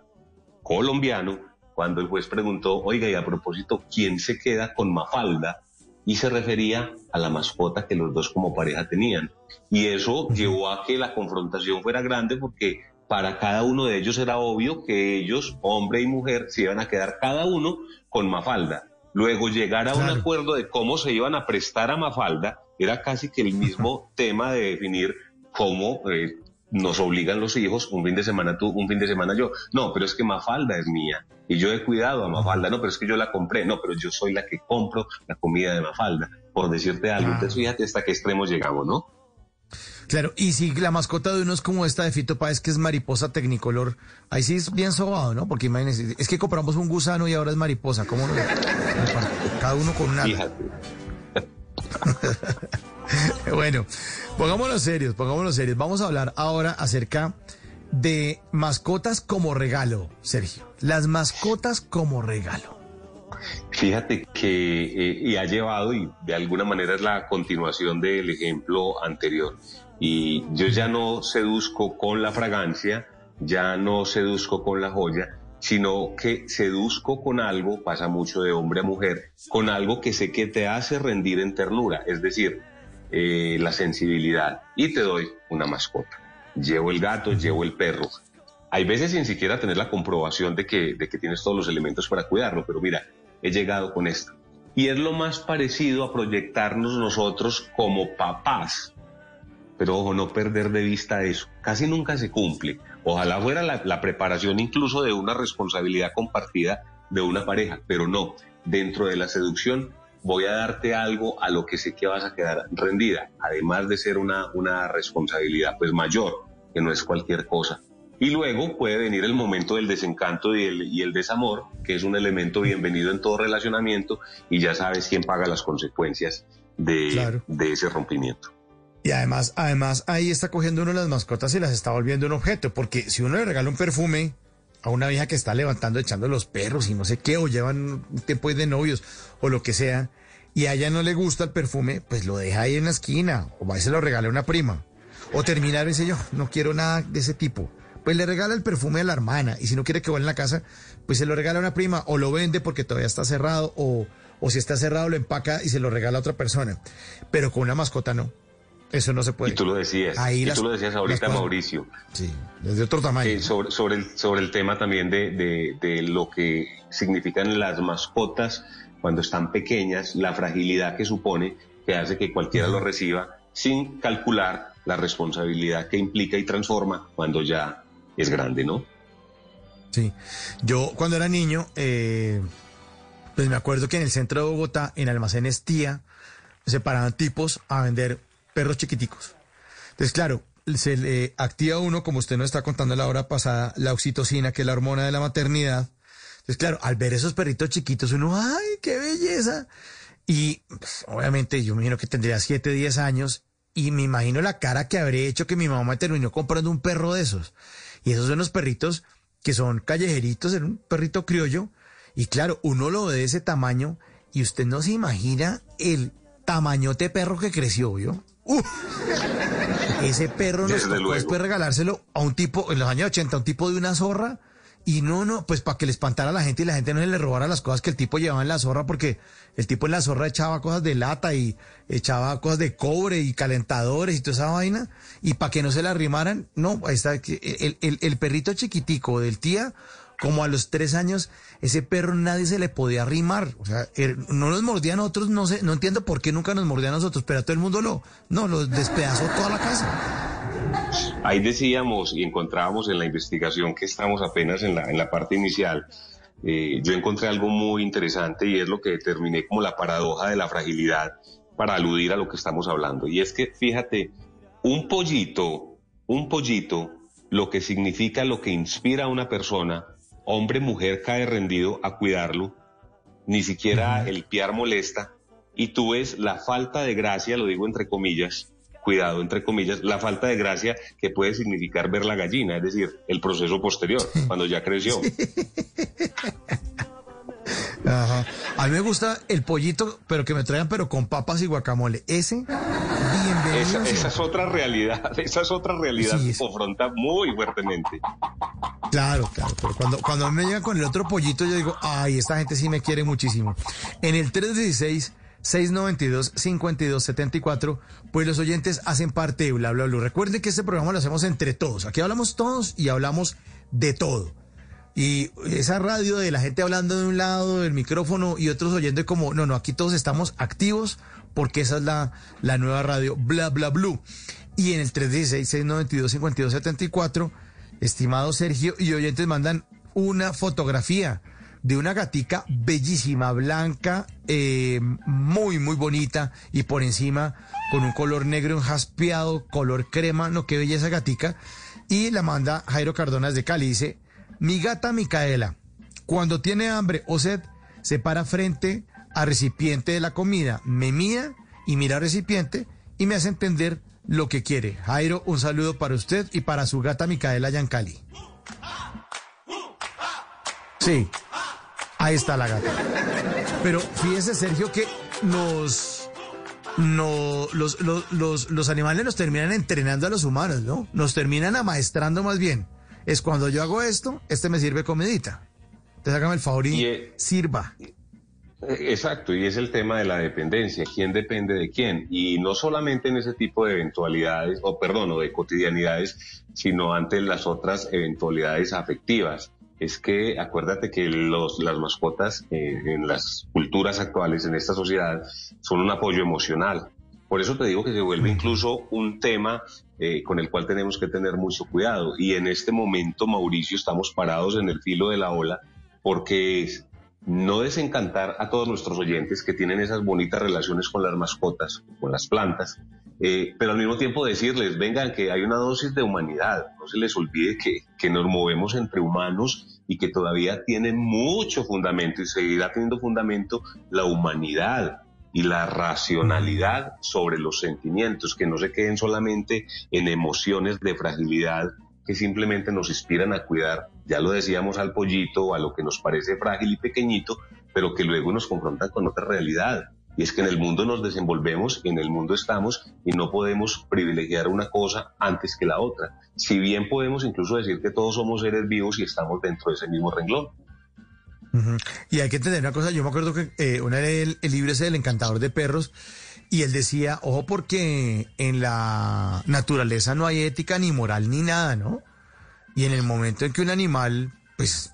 colombiano, cuando el juez preguntó, oiga, y a propósito, ¿quién se queda con Mafalda? Y se refería a la mascota que los dos como pareja tenían. Y eso llevó a que la confrontación fuera grande porque para cada uno de ellos era obvio que ellos, hombre y mujer, se iban a quedar cada uno con Mafalda. Luego llegar a un acuerdo de cómo se iban a prestar a Mafalda era casi que el mismo tema de definir cómo eh, nos obligan los hijos, un fin de semana tú, un fin de semana yo. No, pero es que Mafalda es mía y yo he cuidado a Mafalda. No, pero es que yo la compré. No, pero yo soy la que compro la comida de Mafalda, por decirte algo. Entonces fíjate hasta qué extremos llegamos, ¿no? Claro, y si la mascota de uno es como esta de Fito Páez, que es mariposa tecnicolor, ahí sí es bien sobado, ¿no? Porque imagínense, es que compramos un gusano y ahora es mariposa, ¿cómo lo Cada uno con una... bueno, pongámonos serios, pongámonos serios. Vamos a hablar ahora acerca de mascotas como regalo, Sergio. Las mascotas como regalo. Fíjate que eh, ha llevado y de alguna manera es la continuación del ejemplo anterior. Y yo ya no seduzco con la fragancia, ya no seduzco con la joya, sino que seduzco con algo, pasa mucho de hombre a mujer, con algo que sé que te hace rendir en ternura, es decir, eh, la sensibilidad. Y te doy una mascota. Llevo el gato, llevo el perro. Hay veces sin siquiera tener la comprobación de que, de que tienes todos los elementos para cuidarlo, pero mira, he llegado con esto. Y es lo más parecido a proyectarnos nosotros como papás. Pero ojo, no perder de vista eso. Casi nunca se cumple. Ojalá fuera la, la preparación incluso de una responsabilidad compartida de una pareja, pero no. Dentro de la seducción voy a darte algo a lo que sé que vas a quedar rendida, además de ser una, una responsabilidad pues mayor, que no es cualquier cosa. Y luego puede venir el momento del desencanto y el, y el desamor, que es un elemento bienvenido en todo relacionamiento, y ya sabes quién paga las consecuencias de, de ese rompimiento. Y además, además, ahí está cogiendo uno las mascotas y las está volviendo un objeto, porque si uno le regala un perfume a una vieja que está levantando, echando los perros y no sé qué, o llevan un tiempo de novios, o lo que sea, y a ella no le gusta el perfume, pues lo deja ahí en la esquina, o va y se lo regala a una prima. O terminar, dice yo, no quiero nada de ese tipo pues le regala el perfume a la hermana y si no quiere que vuelva en la casa, pues se lo regala a una prima o lo vende porque todavía está cerrado o, o si está cerrado lo empaca y se lo regala a otra persona. Pero con una mascota no. Eso no se puede. Y tú lo decías. y tú lo decías ahorita, Mauricio. Sí, desde otro tamaño. Eh, sobre, sobre, el, sobre el tema también de, de, de lo que significan las mascotas cuando están pequeñas, la fragilidad que supone que hace que cualquiera lo reciba sin calcular la responsabilidad que implica y transforma cuando ya es grande, ¿no? Sí. Yo cuando era niño, eh, pues me acuerdo que en el centro de Bogotá, en almacenes tía, se paraban tipos a vender perros chiquiticos. Entonces, claro, se le activa uno, como usted nos está contando la hora pasada, la oxitocina, que es la hormona de la maternidad. Entonces, claro, al ver esos perritos chiquitos, uno, ¡ay, qué belleza! Y pues, obviamente yo me imagino que tendría 7, 10 años y me imagino la cara que habré hecho que mi mamá terminó comprando un perro de esos. Y esos son los perritos que son callejeritos, era un perrito criollo. Y claro, uno lo ve de ese tamaño y usted no se imagina el tamañote perro que creció, Ese perro nos tocó después regalárselo a un tipo, en los años 80, un tipo de una zorra. Y no, no, pues para que le espantara a la gente y la gente no se le robara las cosas que el tipo llevaba en la zorra, porque el tipo en la zorra echaba cosas de lata y echaba cosas de cobre y calentadores y toda esa vaina, y para que no se la arrimaran, no, ahí está, el, el, el perrito chiquitico del tía, como a los tres años, ese perro nadie se le podía arrimar, o sea, er, no nos mordía a nosotros, no sé, no entiendo por qué nunca nos mordía a nosotros, pero a todo el mundo lo, no, lo despedazó toda la casa. Ahí decíamos y encontrábamos en la investigación que estamos apenas en la, en la parte inicial, eh, yo encontré algo muy interesante y es lo que determiné como la paradoja de la fragilidad para aludir a lo que estamos hablando. Y es que, fíjate, un pollito, un pollito, lo que significa, lo que inspira a una persona, hombre, mujer, cae rendido a cuidarlo, ni siquiera el piar molesta, y tú ves la falta de gracia, lo digo entre comillas, cuidado, entre comillas, la falta de gracia que puede significar ver la gallina, es decir, el proceso posterior, cuando ya creció. Ajá. A mí me gusta el pollito, pero que me traigan, pero con papas y guacamole. Ese, bienvenido. Esa, es otra realidad, esa es otra realidad Sí, que confronta muy fuertemente. Claro, claro, pero cuando, cuando me llegan con el otro pollito, yo digo, ay, esta gente sí me quiere muchísimo. En el 316-692-5274, pues los oyentes hacen parte de Bla Bla Blue. Recuerden que este programa lo hacemos entre todos. Aquí hablamos todos y hablamos de todo. Y esa radio de la gente hablando de un lado, del micrófono y otros oyendo como, no, no, aquí todos estamos activos porque esa es la, la nueva radio Bla Bla Blue. Y en el 316-692-5274, estimado Sergio y oyentes mandan una fotografía de una gatica bellísima, blanca, eh, muy, muy bonita y por encima con un color negro enjaspeado, color crema, no, qué bella esa gatica. Y la manda Jairo Cardonas de Cali, dice, mi gata Micaela, cuando tiene hambre o sed, se para frente al recipiente de la comida, me mía y mira al recipiente y me hace entender lo que quiere. Jairo, un saludo para usted y para su gata Micaela allá en Cali. Sí, ahí está la gata. Pero fíjese, Sergio, que nos, no, los, los, los, los animales nos terminan entrenando a los humanos, ¿no? Nos terminan amaestrando más bien. Es cuando yo hago esto, este me sirve comidita. Entonces hágame el favor y, Y, eh, sirva. Exacto, y es el tema de la dependencia, quién depende de quién, y no solamente en ese tipo de eventualidades, o perdón, o de cotidianidades, sino ante las otras eventualidades afectivas. Es que acuérdate que los, las mascotas eh, en las culturas actuales, en esta sociedad, son un apoyo emocional. Por eso te digo que se vuelve incluso un tema eh, con el cual tenemos que tener mucho cuidado. Y en este momento, Mauricio, estamos parados en el filo de la ola porque no desencantar a todos nuestros oyentes que tienen esas bonitas relaciones con las mascotas, con las plantas, eh, pero al mismo tiempo decirles, vengan, que hay una dosis de humanidad, no se les olvide que, que nos movemos entre humanos y que todavía tiene mucho fundamento y seguirá teniendo fundamento la humanidad y la racionalidad sobre los sentimientos, que no se queden solamente en emociones de fragilidad que simplemente nos inspiran a cuidar, ya lo decíamos al pollito, a lo que nos parece frágil y pequeñito, pero que luego nos confrontan con otra realidad. Y es que en el mundo nos desenvolvemos, en el mundo estamos y no podemos privilegiar una cosa antes que la otra. Si bien podemos incluso decir que todos somos seres vivos y estamos dentro de ese mismo renglón. Y hay que entender una cosa, yo me acuerdo que eh, una vez el, el libro ese del encantador de perros, y él decía, ojo porque en la naturaleza no hay ética ni moral ni nada, ¿no? Y en el momento en que un animal, pues,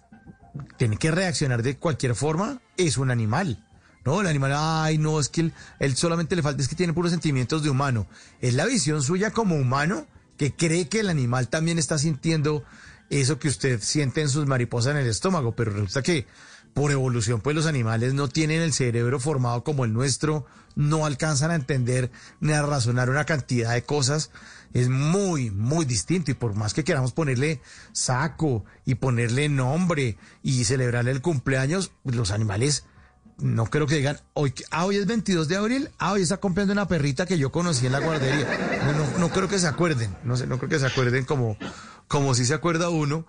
tiene que reaccionar de cualquier forma, es un animal. No, el animal, ay, no, es que él, él solamente le falta, es que tiene puros sentimientos de humano. Es la visión suya como humano que cree que el animal también está sintiendo eso que usted siente en sus mariposas en el estómago, pero resulta que por evolución, pues los animales no tienen el cerebro formado como el nuestro, no alcanzan a entender ni a razonar una cantidad de cosas. Es muy, muy distinto y por más que queramos ponerle saco y ponerle nombre y celebrarle el cumpleaños, los animales no creo que digan, hoy, ah, hoy es 22 de abril, ah, hoy está comprando una perrita que yo conocí en la guardería. No, no, no creo que se acuerden, no sé, no creo que se acuerden como, como si se acuerda uno.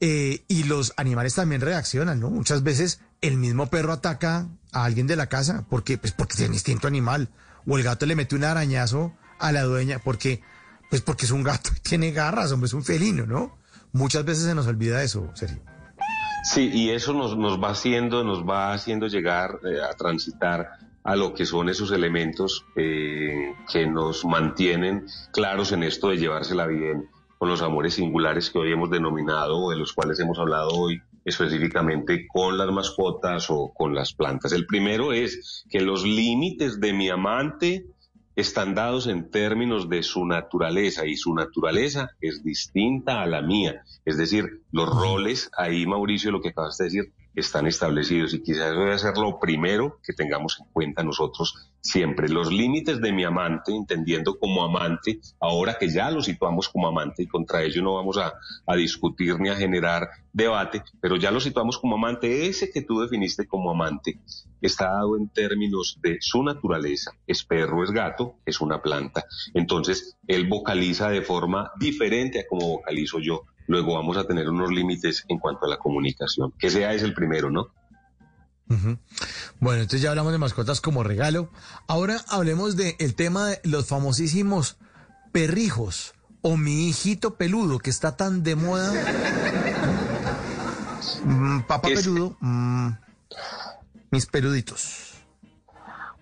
Eh, y los animales también reaccionan, ¿no? Muchas veces el mismo perro ataca a alguien de la casa porque, pues, porque tiene instinto animal. O el gato le mete un arañazo a la dueña porque, pues porque es un gato y tiene garras, hombre, es un felino, ¿no? Muchas veces se nos olvida eso, Sergio. Sí, y eso nos, nos va haciendo, nos va haciendo llegar eh, a transitar a lo que son esos elementos eh, que nos mantienen claros en esto de llevársela bien con los amores singulares que hoy hemos denominado de los cuales hemos hablado hoy específicamente con las mascotas o con las plantas. El primero es que los límites de mi amante están dados en términos de su naturaleza y su naturaleza es distinta a la mía. Es decir, los roles, ahí Mauricio, lo que acabas de decir, están establecidos y quizás eso debe ser lo primero que tengamos en cuenta nosotros siempre. Los límites de mi amante, entendiendo como amante, ahora que ya lo situamos como amante y contra ello no vamos a, discutir ni a generar debate, pero ya lo situamos como amante, ese que tú definiste como amante está dado en términos de su naturaleza, es perro, es gato, es una planta. Entonces, él vocaliza de forma diferente a como vocalizo yo luego vamos a tener unos límites en cuanto a la comunicación. Que sea es el primero, ¿no? Bueno, entonces ya hablamos de mascotas como regalo. Ahora hablemos del el tema de los famosísimos perrijos o mi hijito peludo que está tan de moda. Mm, papá peludo, mm, mis peluditos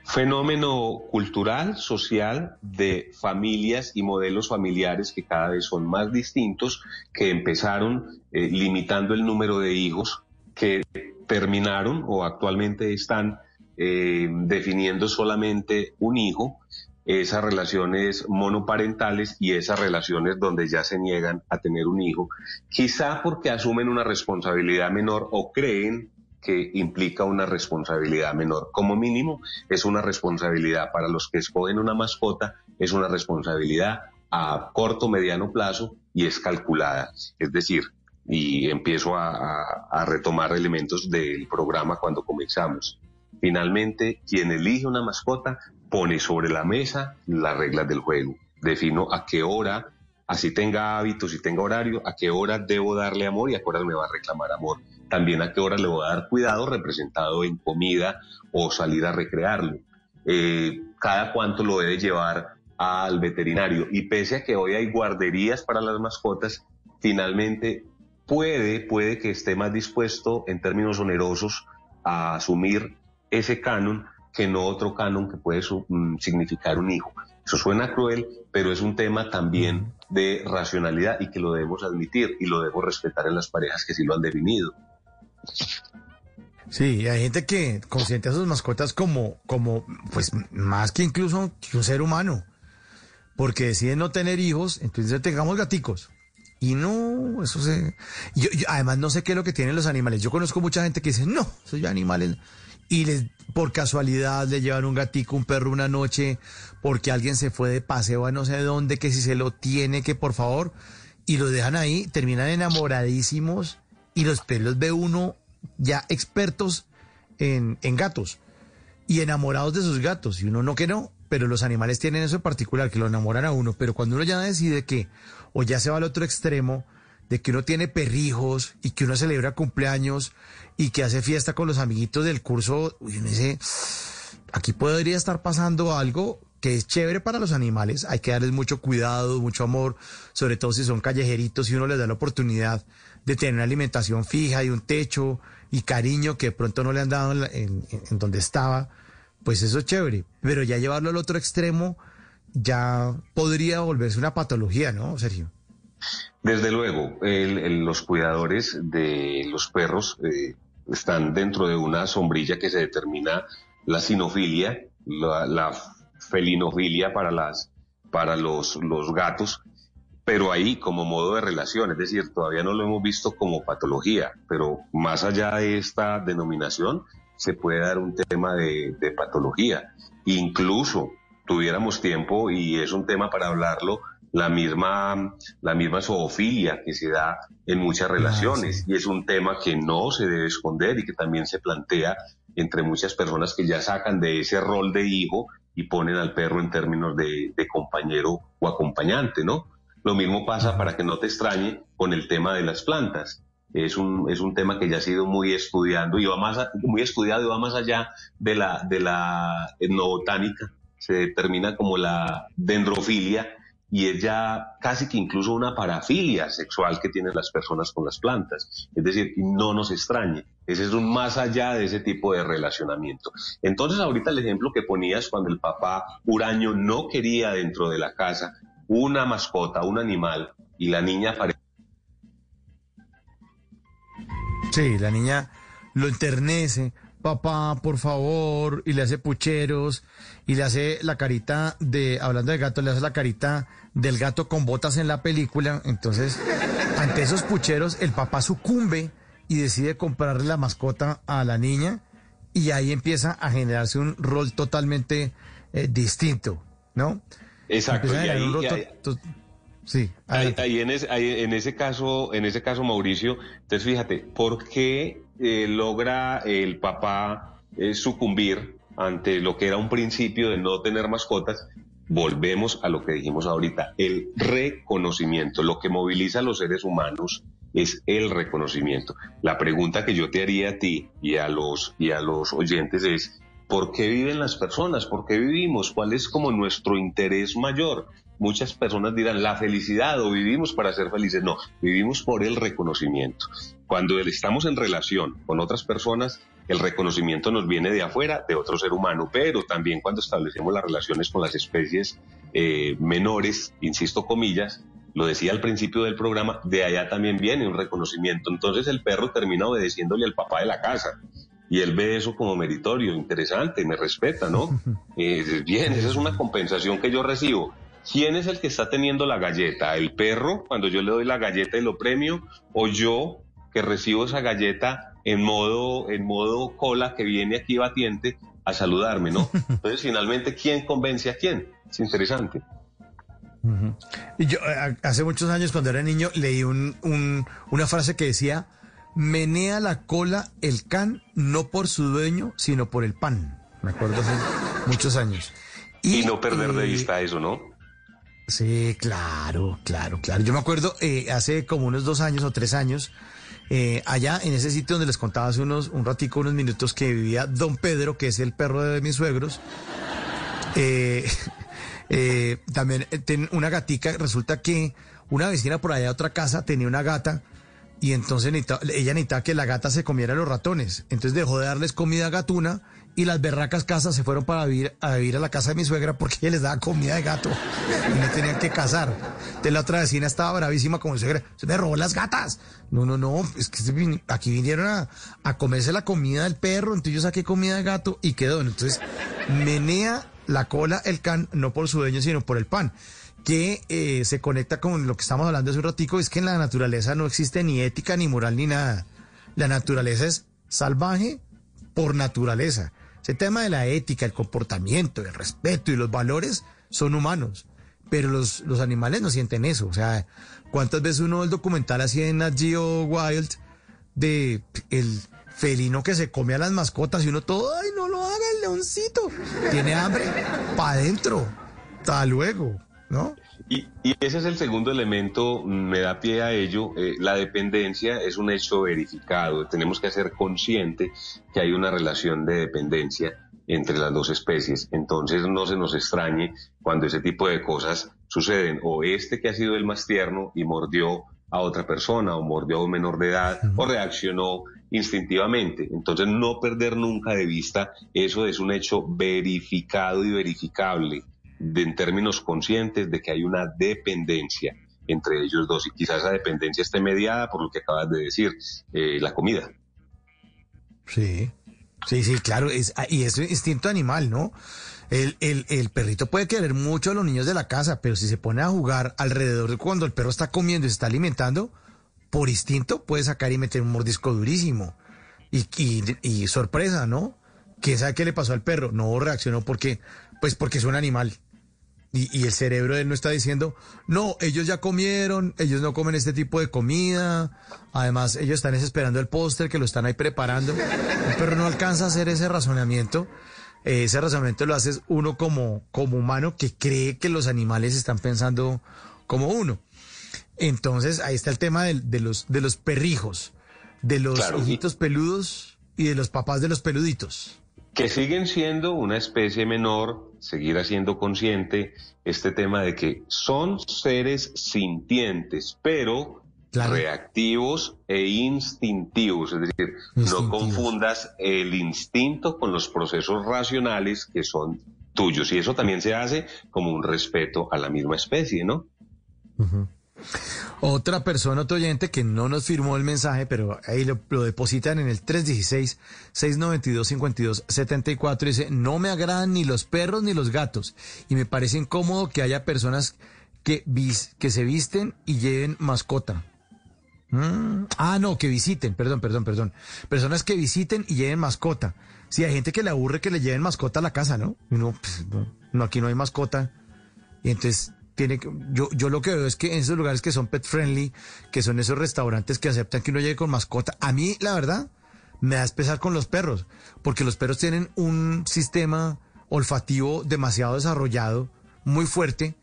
fenómeno cultural, social, de familias y modelos familiares que cada vez son más distintos, que empezaron eh, limitando el número de hijos, que terminaron o actualmente están eh, definiendo solamente un hijo, esas relaciones monoparentales y esas relaciones donde ya se niegan a tener un hijo, quizá porque asumen una responsabilidad menor o creen que implica una responsabilidad menor. Como mínimo, es una responsabilidad para los que escogen una mascota, es una responsabilidad a corto, mediano plazo y es calculada. Es decir, y empiezo a, retomar elementos del programa cuando comenzamos. Finalmente, quien elige una mascota pone sobre la mesa las reglas del juego. Defino a qué hora, así tenga hábitos y tenga horario, a qué hora debo darle amor y a qué hora me va a reclamar amor también a qué hora le voy a dar cuidado representado en comida o salir a recrearlo. Eh, cada cuánto lo debe llevar al veterinario. Y pese a que hoy hay guarderías para las mascotas, finalmente puede, puede que esté más dispuesto en términos onerosos a asumir ese canon que no otro canon que puede mm, significar un hijo. Eso suena cruel, pero es un tema también de racionalidad y que lo debemos admitir y lo debemos respetar en las parejas que sí lo han definido. Sí, hay gente que consiente a sus mascotas como, como, pues más que incluso un ser humano. Porque deciden no tener hijos, entonces tengamos gaticos. Y no, eso se... Yo, además no sé qué es lo que tienen los animales. Yo conozco mucha gente que dice, no, esos animales... Y les, por casualidad le llevan un gatico, un perro una noche, porque alguien se fue de paseo a no sé dónde, que si se lo tiene, que por favor, y lo dejan ahí, terminan enamoradísimos y los pelos ve uno ya expertos en, gatos y enamorados de sus gatos. Y uno no que no, pero los animales tienen eso en particular, que lo enamoran a uno. Pero cuando uno ya decide que, o ya se va al otro extremo, de que uno tiene perrijos y que uno celebra cumpleaños y que hace fiesta con los amiguitos del curso, uno dice, aquí podría estar pasando algo que es chévere para los animales. Hay que darles mucho cuidado, mucho amor, sobre todo si son callejeritos y uno les da la oportunidad de tener una alimentación fija y un techo y cariño que pronto no le han dado en, donde estaba, pues eso es chévere. Pero ya llevarlo al otro extremo ya podría volverse una patología, ¿no, Sergio? Desde luego, los cuidadores de los perros eh, están dentro de una sombrilla que se determina la sinofilia, la, la felinofilia para, las, para los, los gatos, pero ahí como modo de relación, es decir, todavía no lo hemos visto como patología, pero más allá de esta denominación se puede dar un tema de, patología. Incluso tuviéramos tiempo, y es un tema para hablarlo, la misma, la misma zoofilia que se da en muchas ah, relaciones, y es un tema que no se debe esconder y que también se plantea entre muchas personas que ya sacan de ese rol de hijo y ponen al perro en términos de, de compañero o acompañante, ¿no? Lo mismo pasa para que no te extrañe con el tema de las plantas. Es un, es un tema que ya ha sido muy estudiando y va más muy estudiado y va más allá de la, de la etnobotánica. Se determina como la dendrofilia y es ya casi que incluso una parafilia sexual que tienen las personas con las plantas. Es decir, no nos extrañe. Ese es un más allá de ese tipo de relacionamiento. Entonces, ahorita el ejemplo que ponías cuando el papá Uraño no quería dentro de la casa una mascota, un animal, y la niña aparece. Sí, la niña lo enternece papá, por favor, y le hace pucheros, y le hace la carita de, hablando de gato, le hace la carita del gato con botas en la película. Entonces, ante esos pucheros, el papá sucumbe y decide comprarle la mascota a la niña, y ahí empieza a generarse un rol totalmente eh, distinto, ¿no? Exacto. Y ahí- y to- Sí, Ahí, adelante. ahí en, ese, ahí en ese caso, en ese caso, Mauricio, entonces fíjate, ¿por qué eh, logra el papá eh, sucumbir ante lo que era un principio de no tener mascotas? Volvemos a lo que dijimos ahorita, el reconocimiento. Lo que moviliza a los seres humanos es el reconocimiento. La pregunta que yo te haría a ti y a los, y a los oyentes es, ¿por qué viven las personas? ¿Por qué vivimos? ¿Cuál es como nuestro interés mayor? Muchas personas dirán la felicidad o vivimos para ser felices. No, vivimos por el reconocimiento. Cuando estamos en relación con otras personas, el reconocimiento nos viene de afuera, de otro ser humano, pero también cuando establecemos las relaciones con las especies eh, menores, insisto comillas, lo decía al principio del programa, de allá también viene un reconocimiento. Entonces el perro termina obedeciéndole al papá de la casa. Y él ve eso como meritorio, interesante, me respeta, ¿no? Eh, bien, esa es una compensación que yo recibo. ¿Quién es el que está teniendo la galleta? ¿El perro cuando yo le doy la galleta y lo premio? ¿O yo que recibo esa galleta en modo, en modo cola que viene aquí batiente a saludarme, ¿no? Entonces finalmente, ¿quién convence a quién? Es interesante. Y yo eh, hace muchos años cuando era niño leí un, un- una frase que decía, menea la cola el can no por su dueño, sino por el pan. Me acuerdo hace muchos años. Y, no perder de eh, vista eso, ¿no? Sí, claro, claro, claro. Yo me acuerdo eh, hace como unos dos años o tres años, eh, allá en ese sitio donde les contaba hace unos, un ratico, unos minutos que vivía Don Pedro, que es el perro de mis suegros. También ten una gatica. Resulta que una vecina por allá de otra casa tenía una gata y entonces ella necesitaba que la gata se comiera los ratones. Entonces dejó de darles comida gatuna y las berracas casas se fueron para vivir a vivir a la casa de mi suegra porque ella les daba comida de gato y no tenían que cazar. Entonces la otra vecina estaba bravísima como mi suegra. Se me robó las gatas. No, no, no. Es que aquí vinieron a, a comerse la comida del perro. Entonces yo saqué comida de gato y quedó. Entonces menea la cola el can, no por su dueño, sino por el pan. Que eh, se conecta con lo que estamos hablando hace un ratico, es que en la naturaleza no existe ni ética, ni moral, ni nada. La naturaleza es salvaje por naturaleza. Ese tema de la ética, el comportamiento, el respeto y los valores son humanos. Pero los, los animales no sienten eso. O sea, ¿cuántas veces uno el documental así en Nat Geo Wild de el felino que se come a las mascotas y uno todo, ay, no lo haga el leoncito. Tiene hambre, pa' adentro. Hasta luego, ¿no? Y, y ese es el segundo elemento, me da pie a ello. eh, la dependencia es un hecho verificado. Tenemos que ser conscientes que hay una relación de dependencia entre las dos especies. Entonces no se nos extrañe cuando ese tipo de cosas suceden. O este que ha sido el más tierno y mordió a otra persona o mordió a un menor de edad o reaccionó instintivamente. Entonces no perder nunca de vista, eso es un hecho verificado y verificable en términos conscientes de que hay una dependencia entre ellos dos y quizás esa dependencia esté mediada por lo que acabas de decir, eh, la comida. Sí. Sí, sí, claro, es, ah, y es instinto animal, ¿no? El, el, el perrito puede querer mucho a los niños de la casa, pero si se pone a jugar alrededor de cuando el perro está comiendo y se está alimentando, por instinto puede sacar y meter un mordisco durísimo. Y, y, y sorpresa, ¿no? ¿Quién sabe qué le pasó al perro? No reaccionó porque, pues porque es un animal. Y, y el cerebro de él no está diciendo, no, ellos ya comieron, ellos no comen este tipo de comida, además ellos están esperando el póster que lo están ahí preparando. El perro no alcanza a hacer ese razonamiento. Eh, ese razonamiento lo hace uno como, como humano que cree que los animales están pensando como uno. Entonces ahí está el tema del- de, los, de los perrijos, de los Claro, peludos y de los papás de los peluditos. Que siguen siendo una especie menor, seguir haciendo consciente este tema de que son seres sintientes, pero reactivos e instintivos. Es decir, no confundas el instinto con los procesos racionales que son tuyos. Y eso también se hace como un respeto a la misma especie, ¿no? Otra persona, otro oyente que no nos firmó el mensaje, pero ahí lo, lo depositan en el 316-692-5274. Dice, no me agradan ni los perros ni los gatos. Y me parece incómodo que haya personas que, vis- que se visten y lleven mascota. Mm, Ah, no, que visiten, perdón, perdón, perdón. Personas que visiten y lleven mascota. Sí, hay gente que le aburre que le lleven mascota a la casa, ¿no? Y pues, no, aquí no hay mascota. Y entonces tiene que, yo, yo lo que veo es que en esos lugares que son pet friendly, que son esos restaurantes que aceptan que uno llegue con mascota, a mí, la verdad, me da espesar con los perros, porque los perros tienen un sistema olfativo demasiado desarrollado, muy fuerte,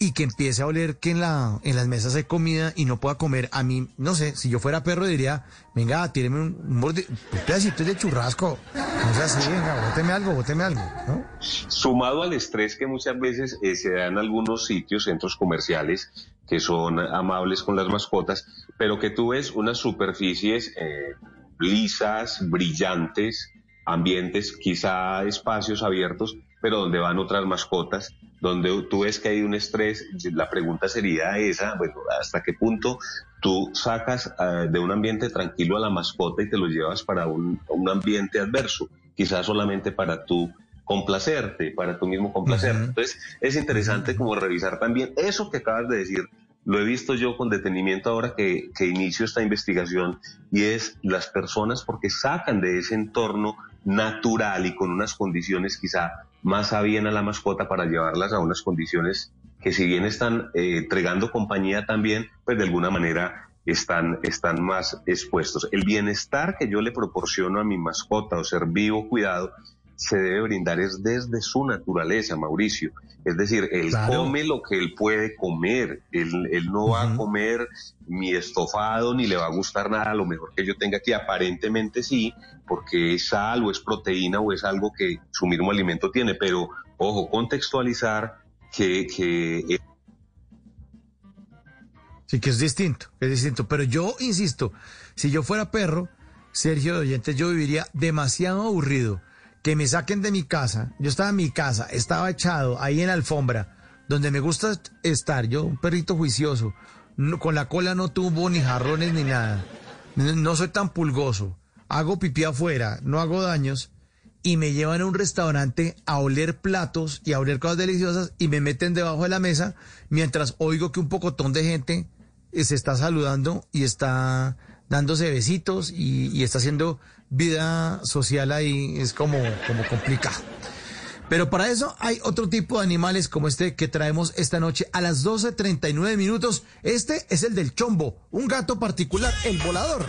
y que empiece a oler que en la en las mesas hay comida y no pueda comer. A mí, no sé, si yo fuera perro diría, venga, tíreme un, un, mordi- un pedacito de churrasco. No sea así, venga, bóteme algo, bóteme algo, ¿no? Sumado al estrés que muchas veces eh, se da en algunos sitios, centros comerciales, que son amables con las mascotas, pero que tú ves unas superficies eh, lisas, brillantes, ambientes, quizá espacios abiertos, pero donde van otras mascotas, donde tú ves que hay un estrés, la pregunta sería esa, bueno, ¿hasta qué punto tú sacas ah, de un ambiente tranquilo a la mascota y te lo llevas para un, un ambiente adverso? Quizás solamente para tú complacerte, para tú mismo complacerte. Entonces, es interesante como revisar también eso que acabas de decir. Lo he visto yo con detenimiento ahora que, que inicio esta investigación y es las personas porque sacan de ese entorno natural y con unas condiciones quizá más bien a la mascota para llevarlas a unas condiciones que si bien están eh, entregando compañía también, pues de alguna manera están, están más expuestos. El bienestar que yo le proporciono a mi mascota o ser vivo, cuidado, se debe brindar es desde su naturaleza, Mauricio. Es decir, él Claro. come lo que él puede comer. Él, él no va a comer mi estofado ni le va a gustar nada, lo mejor que yo tenga aquí. Aparentemente sí, porque es sal o es proteína o es algo que su mismo alimento tiene. Pero, ojo, contextualizar que, que Sí, que es distinto, es distinto. Pero yo insisto, si yo fuera perro, Sergio de Oyentes, yo viviría demasiado aburrido. Que me saquen de mi casa. Yo estaba en mi casa, estaba echado ahí en la alfombra, donde me gusta est- estar. Yo, un perrito juicioso. con la cola no tuvo ni jarrones ni nada. No, soy tan pulgoso. Hago pipí afuera, no hago daños. Y me llevan a un restaurante a oler platos y a oler cosas deliciosas y me meten debajo de la mesa mientras oigo que un pocotón de gente eh, se está saludando y está dándose besitos y está haciendo vida social ahí, es como, como complicado. Pero para eso hay otro tipo de animales como este que traemos esta noche a las 12.39 minutos. Este es el del chombo, un gato particular, el volador.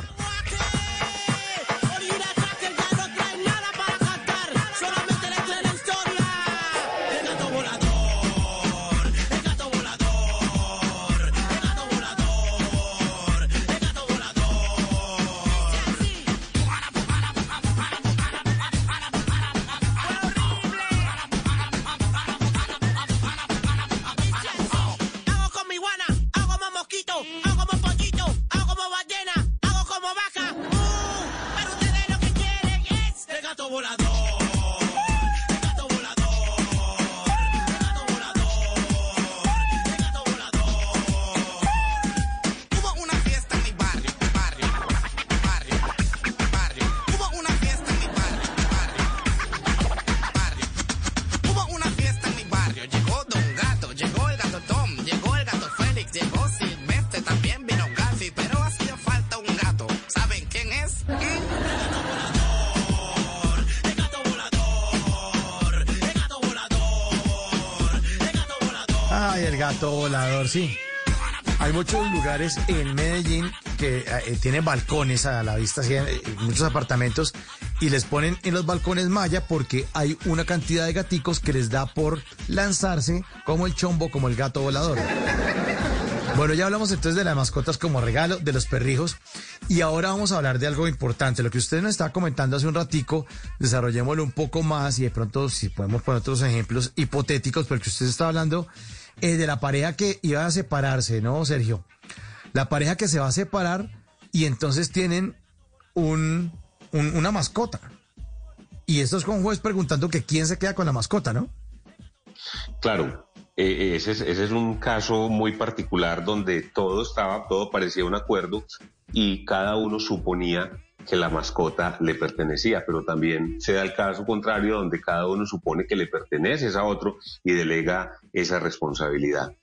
Gato volador, sí. Hay muchos lugares en Medellín que eh, tienen balcones a la vista, así, eh, muchos apartamentos, y les ponen en los balcones malla porque hay una cantidad de gaticos que les da por lanzarse como el chombo, como el gato volador. Bueno, ya hablamos entonces de las mascotas como regalo, de los perrijos, y ahora vamos a hablar de algo importante. Lo que usted nos estaba comentando hace un ratico, desarrollémoslo un poco más y de pronto si podemos poner otros ejemplos hipotéticos, porque usted está hablando eh, de la pareja que iba a separarse, ¿no, Sergio? La pareja que se va a separar y entonces tienen un, un- una mascota. Y esto es con juez preguntando que quién se queda con la mascota, ¿no? Claro, eh, ese, es, ese es un caso muy particular donde todo estaba, todo parecía un acuerdo y cada uno suponía que la mascota le pertenecía, pero también se da el caso contrario donde cada uno supone que le pertenece a otro y delega esa responsabilidad.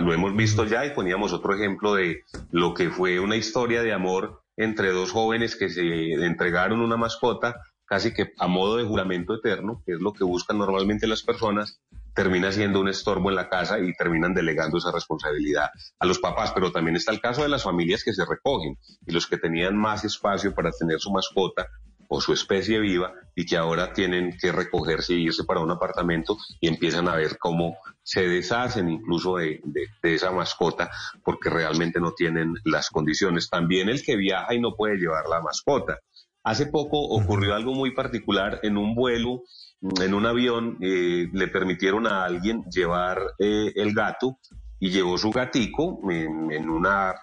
Lo hemos visto ya y poníamos otro ejemplo de lo que fue una historia de amor entre dos jóvenes que se entregaron una mascota casi que a modo de juramento eterno, que es lo que buscan normalmente las personas, termina siendo un estorbo en la casa y terminan delegando esa responsabilidad a los papás. Pero también está el caso de las familias que se recogen y los que tenían más espacio para tener su mascota o su especie viva y que ahora tienen que recogerse y irse para un apartamento y empiezan a ver cómo se deshacen incluso de, de, esa mascota porque realmente no tienen las condiciones. También el que viaja y no puede llevar la mascota. Hace poco ocurrió algo muy particular en un vuelo en un avión eh, le permitieron a alguien llevar eh, el gato y llevó su gatico en, una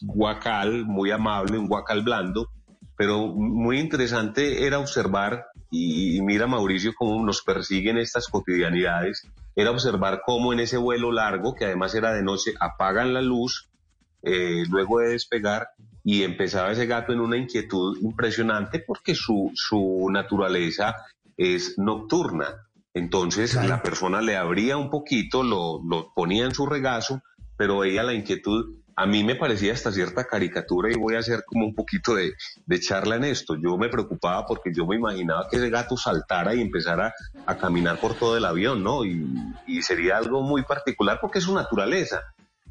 guacal muy amable, un guacal blando, pero muy interesante era observar, y, mira Mauricio cómo nos persiguen estas cotidianidades, era observar cómo en ese vuelo largo, que además era de noche, apagan la luz eh, luego de despegar y empezaba ese gato en una inquietud impresionante porque su, su naturaleza es nocturna. Entonces la persona le abría un poquito, lo, lo ponía en su regazo, pero veía la inquietud. A mí me parecía hasta cierta caricatura y voy a hacer como un poquito de, de, charla en esto. Yo me preocupaba porque yo me imaginaba que ese gato saltara y empezara a caminar por todo el avión, ¿no? Y, y sería algo muy particular porque es su naturaleza.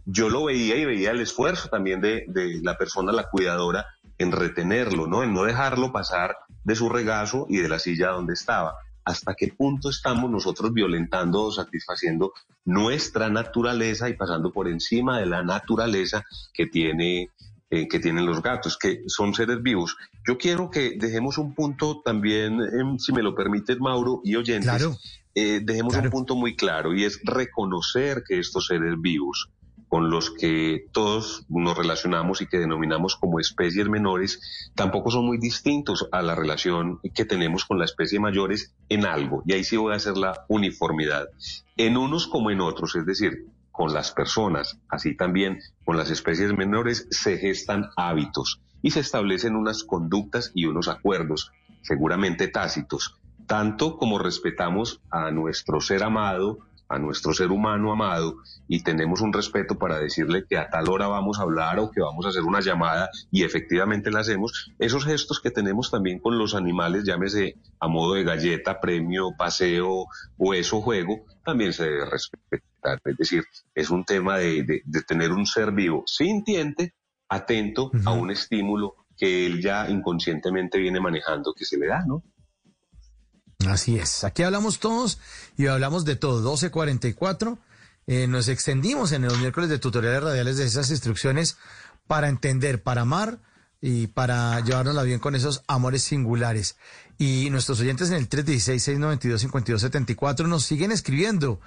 Yo lo veía y veía el esfuerzo también de, de la persona, la cuidadora, en retenerlo, ¿no? En no dejarlo pasar de su regazo y de la silla donde estaba. ¿Hasta qué punto estamos nosotros violentando o satisfaciendo nuestra naturaleza y pasando por encima de la naturaleza que tiene eh, que tienen los gatos, que son seres vivos. Yo quiero que dejemos un punto también, em, si me lo permite Mauro y oyentes, eh, dejemos un punto muy claro y es reconocer que estos seres vivos con los que todos nos relacionamos y que denominamos como especies menores, tampoco son muy distintos a la relación que tenemos con la especie mayores en algo. Y ahí sí voy a hacer la uniformidad. En unos como en otros, es decir, con las personas, así también con las especies menores, se gestan hábitos y se establecen unas conductas y unos acuerdos, seguramente tácitos, tanto como respetamos a nuestro ser amado, a nuestro ser humano amado y tenemos un respeto para decirle que a tal hora vamos a hablar o que vamos a hacer una llamada y efectivamente la hacemos, esos gestos que tenemos también con los animales, llámese a modo de galleta, premio, paseo o eso juego, también se debe respetar. Es decir, es un tema de, tener un ser vivo sintiente, atento a un estímulo que él ya inconscientemente viene manejando que se le da, ¿no? Así es. Aquí hablamos todos y hablamos de todo. 1244. Eh, nos extendimos en los miércoles de tutoriales radiales de esas instrucciones para entender, para amar y para llevárnosla bien con esos amores singulares. Y nuestros oyentes en el 316-692-5274 nos siguen escribiendo.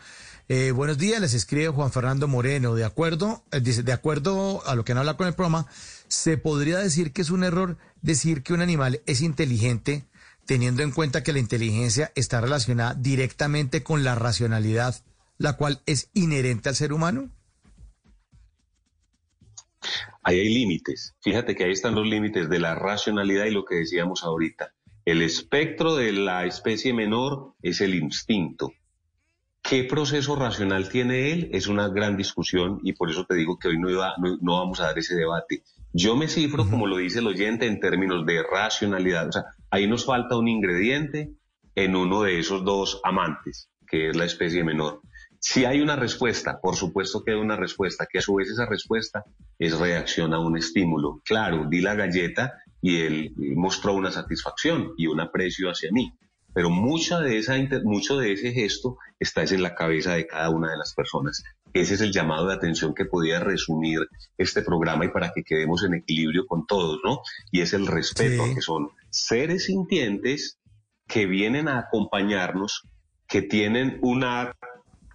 Eh, buenos días, les escribe Juan Fernando Moreno. De acuerdo, eh, dice, de acuerdo a lo que no habla con el programa, se podría decir que es un error decir que un animal es inteligente teniendo en cuenta que la inteligencia está relacionada directamente con la racionalidad, la cual es inherente al ser humano? Ahí hay límites. Fíjate que ahí están los límites de la racionalidad y lo que decíamos ahorita. El espectro de la especie menor es el instinto. ¿Qué proceso racional tiene él? Es una gran discusión y por eso te digo que hoy no, no, vamos a dar ese debate. Yo me cifro, como lo dice el oyente, en términos de racionalidad. O sea, ahí nos falta un ingrediente en uno de esos dos amantes, que es la especie menor. Si hay una respuesta, por supuesto que hay una respuesta, que a su vez esa respuesta es reacción a un estímulo. Claro, di la galleta y él mostró una satisfacción y un aprecio hacia mí. Pero mucha de esa, mucho de ese gesto está en la cabeza de cada una de las personas. Ese es el llamado de atención que podía resumir este programa y para que quedemos en equilibrio con todos, ¿no? Y es el respeto, que son seres sintientes que vienen a acompañarnos, que tienen una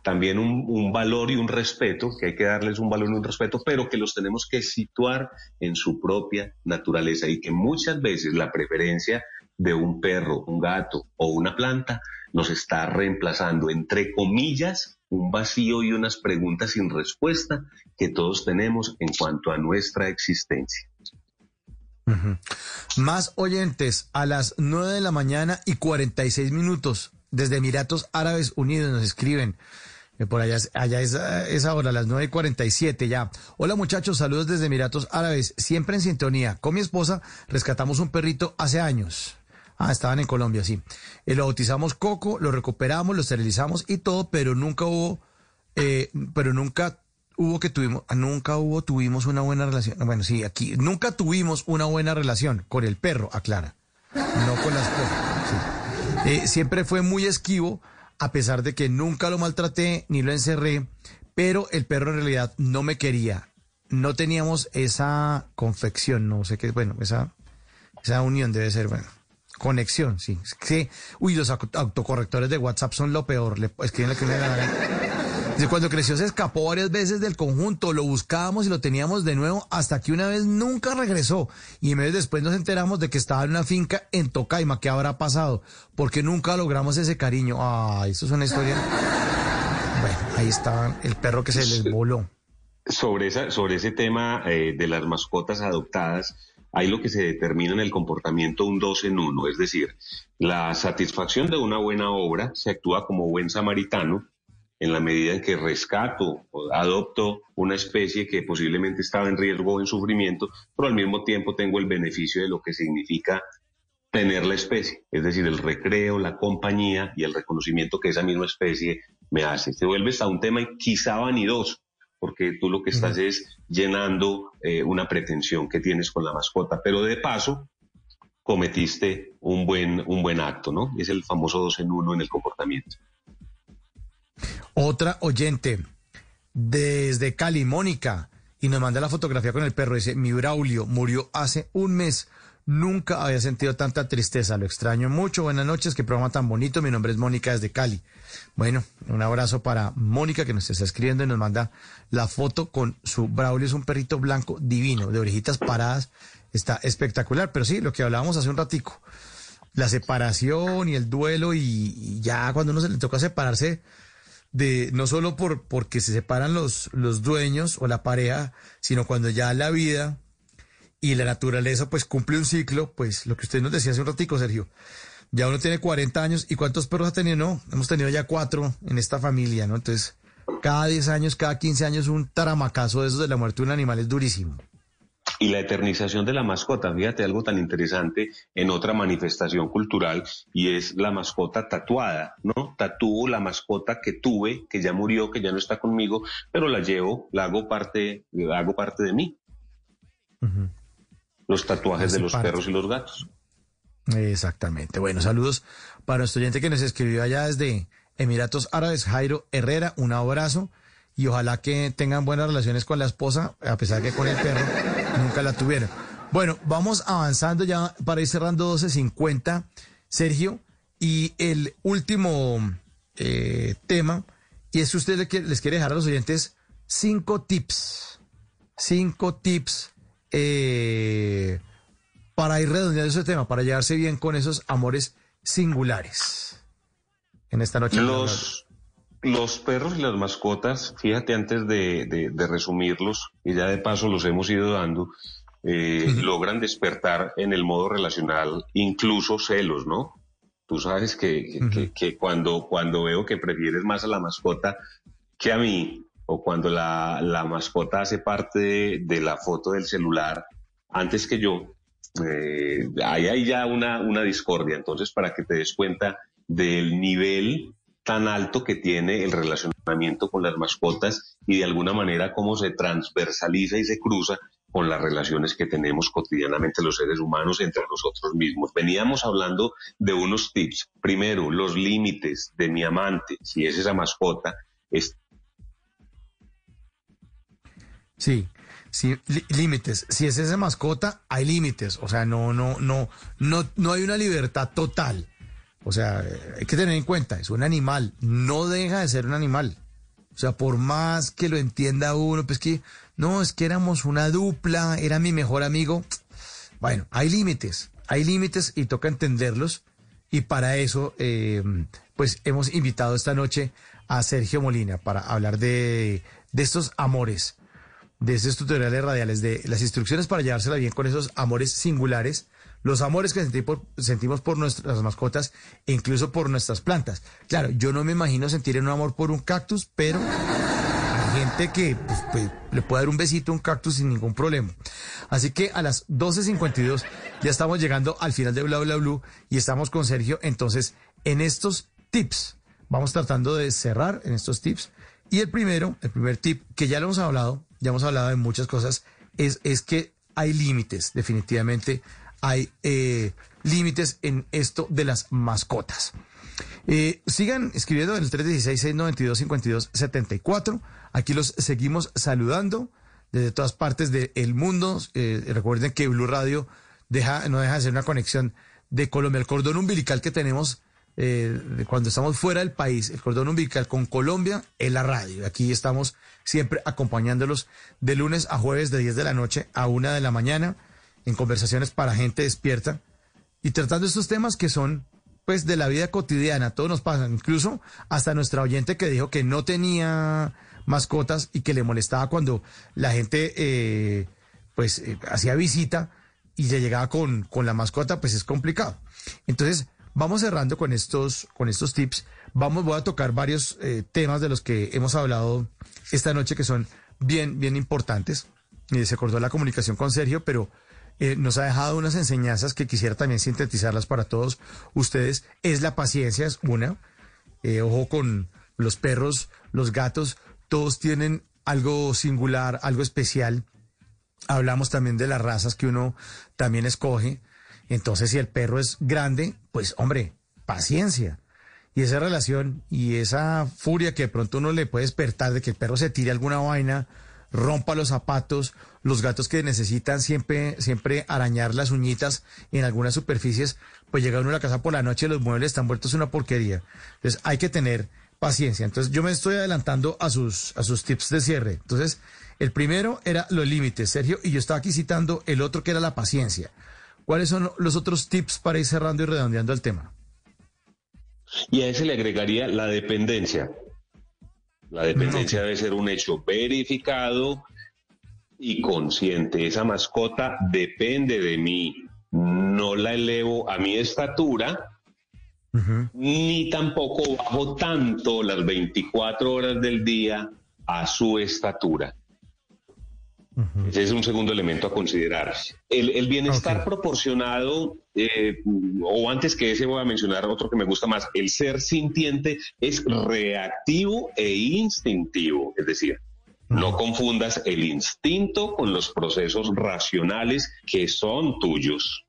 también un, un, valor y un respeto, que hay que darles un valor y un respeto, pero que los tenemos que situar en su propia naturaleza y que muchas veces la preferencia de un perro, un gato o una planta nos está reemplazando, entre comillas, un vacío y unas preguntas sin respuesta que todos tenemos en cuanto a nuestra existencia. Más oyentes a las 9 de la mañana y 46 minutos desde Emiratos Árabes Unidos nos escriben. Eh, Por allá, allá es, eh, ahora las 9 y 47 ya. Hola muchachos, saludos desde Emiratos Árabes, siempre en sintonía. Con mi esposa rescatamos un perrito hace años. Ah, estaban en Colombia, sí. Eh, lo bautizamos Coco, lo recuperamos, lo esterilizamos y todo, pero nunca hubo, eh, pero nunca hubo que tuvimos, nunca hubo, tuvimos una buena relación. Bueno, sí, aquí, nunca tuvimos una buena relación con el perro, aclara. No con la esposa. sí. Eh, siempre fue muy esquivo, a pesar de que nunca lo maltraté ni lo encerré, pero el perro en realidad no me quería. No teníamos esa confección, no sé qué, bueno, esa, esa unión debe ser, bueno, conexión, sí. Que, uy, los auto- autocorrectores de WhatsApp son lo peor. Le escriben lo que le Cuando creció se escapó varias veces del conjunto, lo buscábamos y lo teníamos de nuevo hasta que una vez nunca regresó. Y meses después nos enteramos de que estaba en una finca en Tocaima. ¿Qué habrá pasado? Porque nunca logramos ese cariño. Ay, eso es una historia. Bueno, ahí estaba el perro que se les voló. Sobre, esa, sobre ese tema eh, de las mascotas adoptadas, hay lo que se determina en el comportamiento un dos en uno, es decir, la satisfacción de una buena obra se actúa como buen samaritano en la medida en que rescato o adopto una especie que posiblemente estaba en riesgo o en sufrimiento, pero al mismo tiempo tengo el beneficio de lo que significa tener la especie, es decir, el recreo, la compañía y el reconocimiento que esa misma especie me hace. Se vuelve hasta un tema quizá vanidoso, porque tú lo que estás es llenando eh, una pretensión que tienes con la mascota, pero de paso cometiste un buen, un buen acto, ¿no? Es el famoso dos en uno en el comportamiento. Otra oyente desde Cali, Mónica, y nos manda la fotografía con el perro. Dice, mi Braulio murió hace un mes. Nunca había sentido tanta tristeza. Lo extraño mucho. Buenas noches. Qué programa tan bonito. Mi nombre es Mónica desde Cali. Bueno, un abrazo para Mónica que nos está escribiendo y nos manda la foto con su Braulio. Es un perrito blanco divino, de orejitas paradas. Está espectacular. Pero sí, lo que hablábamos hace un ratico. La separación y el duelo y, y ya cuando uno se le toca separarse de no solo por porque se separan los, los dueños o la pareja, sino cuando ya la vida y la naturaleza pues cumple un ciclo, pues lo que usted nos decía hace un ratico, Sergio. Ya uno tiene 40 años y ¿cuántos perros ha tenido? No, hemos tenido ya cuatro en esta familia, ¿no? Entonces, cada 10 años, cada 15 años un taramacazo de esos de la muerte de un animal es durísimo. Y la eternización de la mascota, fíjate algo tan interesante en otra manifestación cultural y es la mascota tatuada, ¿no? Tatúo la mascota que tuve, que ya murió, que ya no está conmigo, pero la llevo, la hago parte, la hago parte de mí. Los tatuajes de los parte. perros y los gatos. Exactamente. Bueno, saludos para nuestro oyente que nos escribió allá desde Emiratos Árabes, Jairo Herrera, un abrazo y ojalá que tengan buenas relaciones con la esposa, a pesar que con el perro nunca la tuvieron. Bueno, vamos avanzando ya para ir cerrando 12.50, Sergio, y el último eh, tema, y es que usted les quiere dejar a los oyentes cinco tips, cinco tips eh, para ir redondeando ese tema, para llevarse bien con esos amores singulares. En esta noche. Los, los perros y las mascotas, fíjate antes de, de- de resumirlos, y ya de paso los hemos ido dando, eh, logran despertar en el modo relacional incluso celos, ¿no? Tú sabes que, que- que- que cuando, cuando veo que prefieres más a la mascota que a mí, o cuando la, la mascota hace parte de, de la foto del celular antes que yo, eh, ahí hay ya una, una discordia. Entonces, para que te des cuenta del nivel tan alto que tiene el relacionamiento con las mascotas y de alguna manera cómo se transversaliza y se cruza con las relaciones que tenemos cotidianamente los seres humanos entre nosotros mismos. Veníamos hablando de unos tips. Primero, los límites de mi amante, si es esa mascota, es Sí, sí, límites. Si es esa mascota, hay límites. O sea, no, no, no, no, no hay una libertad total. O sea, hay que tener en cuenta, es un animal, no deja de ser un animal. O sea, por más que lo entienda uno, pues que, no, es que éramos una dupla, era mi mejor amigo. Bueno, hay límites, hay límites y toca entenderlos. Y para eso, eh, pues hemos invitado esta noche a Sergio Molina para hablar de, de estos amores, de estos tutoriales radiales, de las instrucciones para llevársela bien con esos amores singulares, los amores que sentimos, por nuestras mascotas incluso por nuestras plantas. Claro, yo no me imagino sentir un amor por un cactus, pero hay gente que pues, pues, le puede dar un besito a un cactus sin ningún problema. Así que a las 12.52 ya estamos llegando al final de Bla Bla Blue y estamos con Sergio. Entonces, en estos tips, vamos tratando de cerrar en estos tips. Y el primero, el primer tip, que ya lo hemos hablado, ya hemos hablado de muchas cosas, es, es que hay límites, definitivamente hay eh, límites en esto de las mascotas. Eh, sigan escribiendo en el 316-692-5274. Aquí los seguimos saludando desde todas partes del mundo. Eh, recuerden que Blue Radio deja, no deja de ser una conexión de Colombia. El cordón umbilical que tenemos eh, cuando estamos fuera del país, el cordón umbilical con Colombia en la radio. Aquí estamos siempre acompañándolos de lunes a jueves de 10 de la noche a 1 de la mañana en conversaciones para gente despierta y tratando estos temas que son pues de la vida cotidiana, todos nos pasan, incluso hasta nuestra oyente que dijo que no tenía mascotas y que le molestaba cuando la gente eh, pues eh, hacía visita y se llegaba con, con la mascota, pues es complicado. Entonces, vamos cerrando con estos, con estos tips. Vamos, voy a tocar varios eh, temas de los que hemos hablado esta noche que son bien, bien importantes. se acordó la comunicación con Sergio, pero eh, nos ha dejado unas enseñanzas que quisiera también sintetizarlas para todos ustedes. Es la paciencia, es una. Eh, ojo con los perros, los gatos, todos tienen algo singular, algo especial. Hablamos también de las razas que uno también escoge. Entonces, si el perro es grande, pues hombre, paciencia. Y esa relación y esa furia que de pronto uno le puede despertar de que el perro se tire alguna vaina rompa los zapatos, los gatos que necesitan siempre, siempre arañar las uñitas en algunas superficies, pues llega uno a la casa por la noche y los muebles están vueltos una porquería. Entonces hay que tener paciencia. Entonces yo me estoy adelantando a sus, a sus tips de cierre. Entonces, el primero era los límites, Sergio, y yo estaba aquí citando el otro que era la paciencia. ¿Cuáles son los otros tips para ir cerrando y redondeando el tema? Y a ese le agregaría la dependencia. La dependencia debe ser un hecho verificado y consciente. Esa mascota depende de mí. No la elevo a mi estatura, ni tampoco bajo tanto las 24 horas del día a su estatura. Ese es un segundo elemento a considerar. El, bienestar proporcionado, eh, o antes que ese voy a mencionar otro que me gusta más, el ser sintiente es reactivo e instintivo, es decir, no confundas el instinto con los procesos racionales que son tuyos.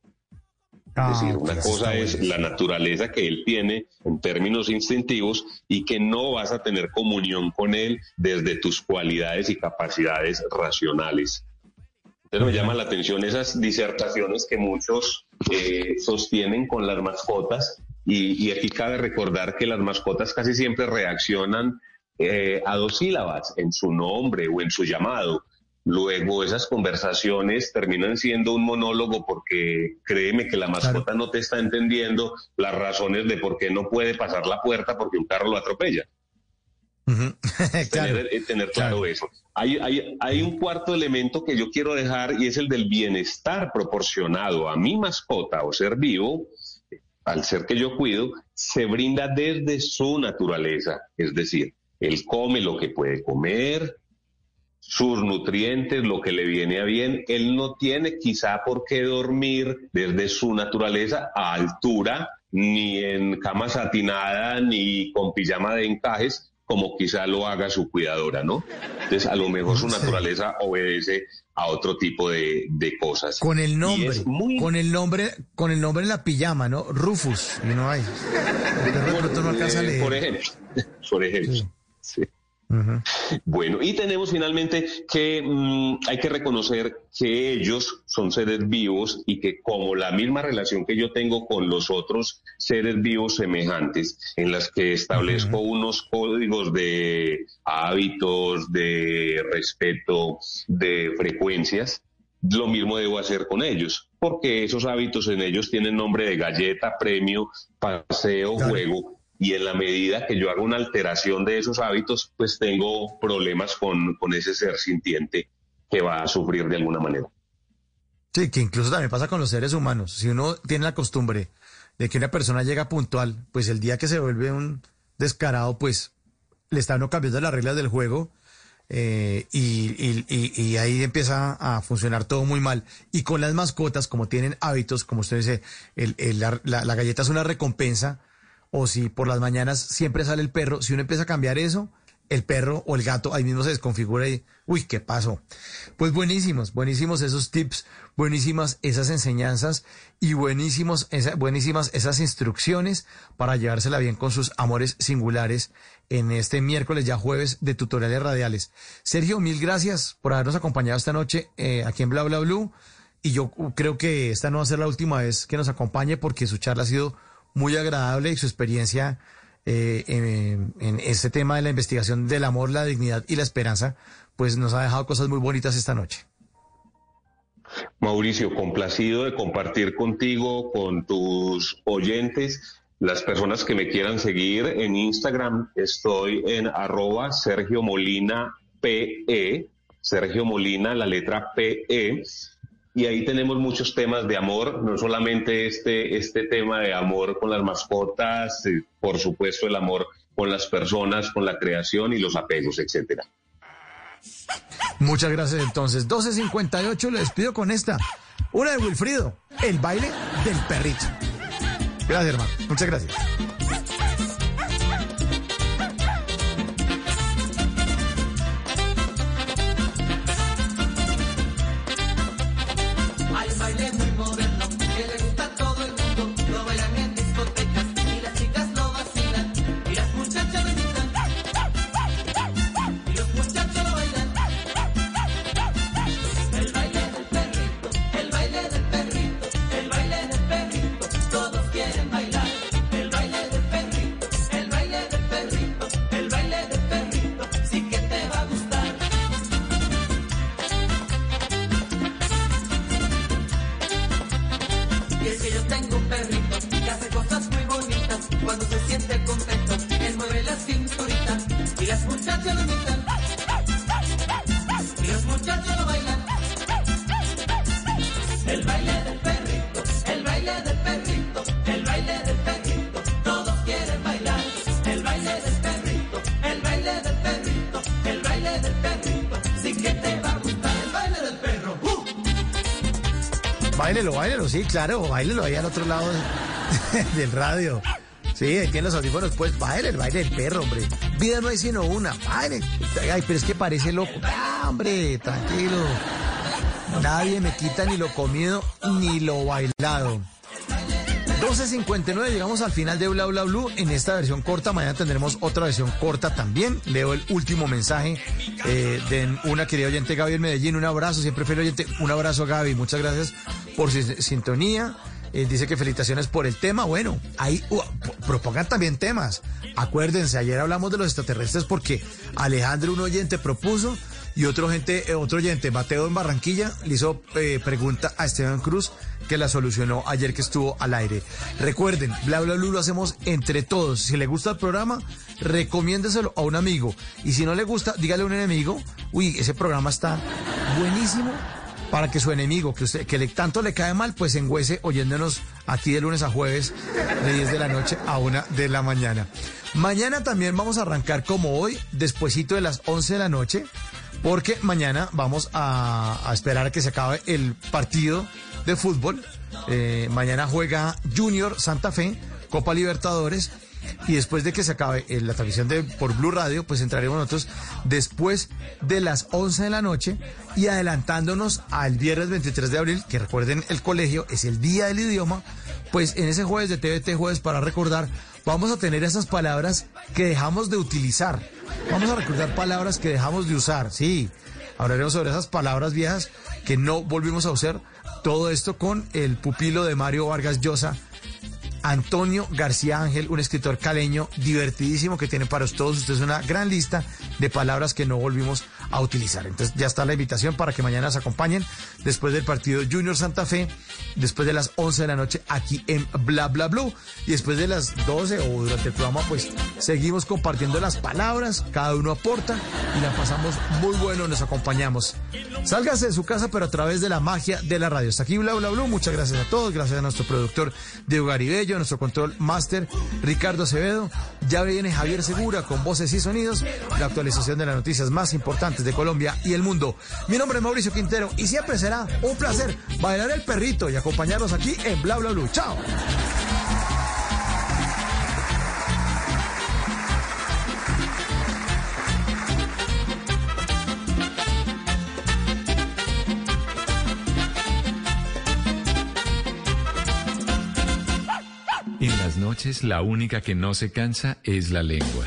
Es ah, decir, una cosa es la naturaleza que él tiene en términos instintivos y que no vas a tener comunión con él desde tus cualidades y capacidades racionales. Entonces me llama la atención esas disertaciones que muchos eh, sostienen con las mascotas y, aquí cabe recordar que las mascotas casi siempre reaccionan eh, a dos sílabas en su nombre o en su llamado. Luego esas conversaciones terminan siendo un monólogo porque créeme que la mascota no te está entendiendo las razones de por qué no puede pasar la puerta porque un carro lo atropella. tener, eh, tener, claro, eso. Hay, hay, hay un cuarto elemento que yo quiero dejar y es el del bienestar proporcionado a mi mascota o ser vivo, al ser que yo cuido, se brinda desde su naturaleza. Es decir, él come lo que puede comer, sus nutrientes, lo que le viene a bien. Él no tiene quizá por qué dormir desde su naturaleza a altura, ni en cama satinada, ni con pijama de encajes, como quizá lo haga su cuidadora, ¿no? Entonces, a lo mejor su naturaleza obedece a otro tipo de, cosas. Con el nombre, con el nombre, con el nombre en la pijama, ¿no? Rufus, y no hay. Por ejemplo, por ejemplo. Sí. Bueno, y tenemos finalmente que mm, hay que reconocer que ellos son seres vivos y que como la misma relación que yo tengo con los otros seres vivos semejantes, en las que establezco unos códigos de hábitos, de respeto, de frecuencias, lo mismo debo hacer con ellos, porque esos hábitos en ellos tienen nombre de galleta, premio, paseo, juego y en la medida que yo haga una alteración de esos hábitos, pues tengo problemas con, con ese ser sintiente que va a sufrir de alguna manera. Sí, que incluso también pasa con los seres humanos. Si uno tiene la costumbre de que una persona llega puntual, pues el día que se vuelve un descarado, pues le está uno cambiando las reglas del juego eh, y, ahí empieza a funcionar todo muy mal. Y con las mascotas, como tienen hábitos, como usted dice, el- el- la galleta es una recompensa, o si por las mañanas siempre sale el perro, si uno empieza a cambiar eso, el perro o el gato ahí mismo se desconfigura y, uy, ¿qué pasó? Pues buenísimos, buenísimos esos tips, buenísimas esas enseñanzas y buenísimos, esa- buenísimas esas instrucciones para llevársela bien con sus amores singulares en este miércoles, ya jueves, de tutoriales radiales. Sergio, mil gracias por habernos acompañado esta noche eh, aquí en Bla Bla Blue. Y yo creo que esta no va a ser la última vez que nos acompañe porque su charla ha sido muy agradable y su experiencia eh, en, en este tema de la investigación del amor, la dignidad y la esperanza, pues nos ha dejado cosas muy bonitas esta noche. Mauricio, complacido de compartir contigo, con tus oyentes, las personas que me quieran seguir en Instagram, estoy en arroba Sergio Molina PE, Sergio Molina, la letra PE, y ahí tenemos muchos temas de amor, no solamente este, este tema de amor con las mascotas, eh, por supuesto el amor con las personas, con la creación y los apegos, etcétera. Muchas gracias entonces. 12.58, le despido con esta. Una de Wilfrido, el baile del perrito. Gracias, hermano. Muchas gracias. Báilelo, báilelo, sí, claro, báilelo ahí al otro lado de- del radio. Sí, ahí tiene los audífonos, pues baile el baile del perro, hombre. Vida no hay sino una, baile. Ay, pero es que parece loco. Ah, hombre, tranquilo. Nadie me quita ni lo comido ni lo bailado. 12.59, llegamos al final de Bla Bla Blue en esta versión corta. Mañana tendremos otra versión corta también. Leo el último mensaje eh, de una querida oyente Gaby en Medellín. Un abrazo, siempre fiel oyente. Un abrazo, Gaby. Muchas gracias por su sintonía. Eh, dice que felicitaciones por el tema. Bueno, ahí uh, propongan también temas. Acuérdense, ayer hablamos de los extraterrestres porque Alejandro, un oyente, propuso y otro gente, eh, otro oyente, Mateo en Barranquilla, le hizo eh, pregunta a Esteban Cruz que la solucionó ayer que estuvo al aire. Recuerden, bla bla bla lo hacemos entre todos. Si le gusta el programa, recomiéndeselo a un amigo. Y si no le gusta, dígale a un enemigo, uy, ese programa está buenísimo para que su enemigo, que usted, que le, tanto le cae mal, pues engüece oyéndonos aquí de lunes a jueves, de 10 de la noche a 1 de la mañana. Mañana también vamos a arrancar como hoy, despuesito de las 11 de la noche, porque mañana vamos a, a esperar a que se acabe el partido de fútbol. Eh, mañana juega Junior Santa Fe, Copa Libertadores. Y después de que se acabe eh, la transmisión de por Blue Radio, pues entraremos nosotros después de las 11 de la noche y adelantándonos al viernes 23 de abril, que recuerden el colegio es el día del idioma, pues en ese jueves de TVT jueves para recordar, vamos a tener esas palabras que dejamos de utilizar. Vamos a recordar palabras que dejamos de usar, sí. Hablaremos sobre esas palabras viejas que no volvimos a usar. Todo esto con el pupilo de Mario Vargas Llosa, Antonio García Ángel, un escritor caleño divertidísimo que tiene para todos ustedes una gran lista de palabras que no volvimos a utilizar. Entonces ya está la invitación para que mañana se acompañen después del partido Junior Santa Fe, después de las 11 de la noche aquí en Bla Bla Blue y después de las 12 o durante el programa pues seguimos compartiendo las palabras, cada uno aporta y la pasamos muy bueno, nos acompañamos. Sálgase de su casa pero a través de la magia de la radio. Hasta aquí Bla Bla Blue, muchas gracias a todos, gracias a nuestro productor Diego Garibello, nuestro control master Ricardo Acevedo. Ya viene Javier Segura con voces y sonidos, la actualización de las noticias más importantes de Colombia y el mundo. Mi nombre es Mauricio Quintero y siempre será un placer bailar el perrito y acompañarnos aquí en Bla Bla Blue. Chao. En las noches la única que no se cansa es la lengua.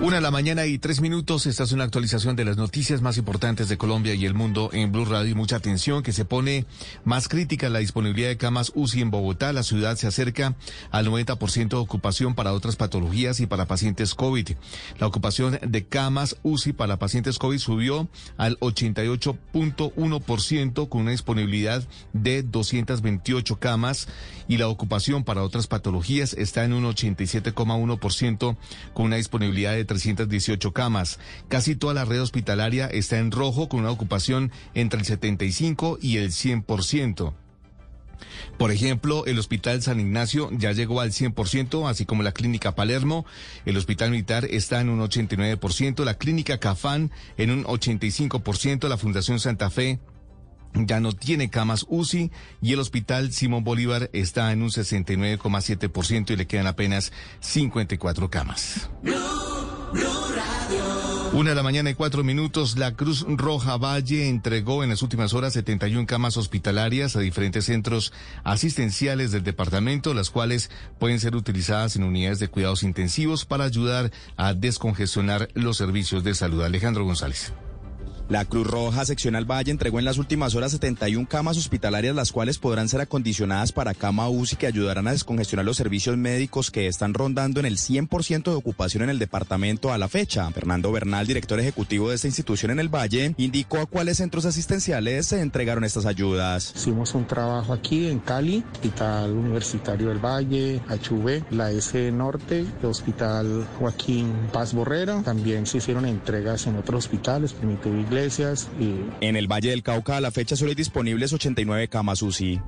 Una de la mañana y tres minutos. Esta es una actualización de las noticias más importantes de Colombia y el mundo en Blue Radio. Mucha atención que se pone más crítica la disponibilidad de camas UCI en Bogotá. La ciudad se acerca al 90% de ocupación para otras patologías y para pacientes COVID. La ocupación de camas UCI para pacientes COVID subió al 88.1% con una disponibilidad de 228 camas y la ocupación para otras patologías está en un 87,1% con una disponibilidad de 318 camas. Casi toda la red hospitalaria está en rojo con una ocupación entre el 75 y el 100%. Por ejemplo, el Hospital San Ignacio ya llegó al 100%, así como la Clínica Palermo. El Hospital Militar está en un 89%, la Clínica Cafán en un 85%, la Fundación Santa Fe ya no tiene camas UCI y el Hospital Simón Bolívar está en un 69,7% y le quedan apenas 54 camas. Una de la mañana y cuatro minutos, la Cruz Roja Valle entregó en las últimas horas 71 camas hospitalarias a diferentes centros asistenciales del departamento, las cuales pueden ser utilizadas en unidades de cuidados intensivos para ayudar a descongestionar los servicios de salud. Alejandro González. La Cruz Roja Seccional Valle entregó en las últimas horas 71 camas hospitalarias, las cuales podrán ser acondicionadas para cama UCI que ayudarán a descongestionar los servicios médicos que están rondando en el 100% de ocupación en el departamento a la fecha. Fernando Bernal, director ejecutivo de esta institución en el Valle, indicó a cuáles centros asistenciales se entregaron estas ayudas. Hicimos un trabajo aquí en Cali, Hospital Universitario del Valle, HV, la S Norte, el Hospital Joaquín Paz Borrera. También se hicieron entregas en otros hospitales, Primitivo Iglesia y... En el Valle del Cauca a la fecha solo hay disponibles 89 camas UCI.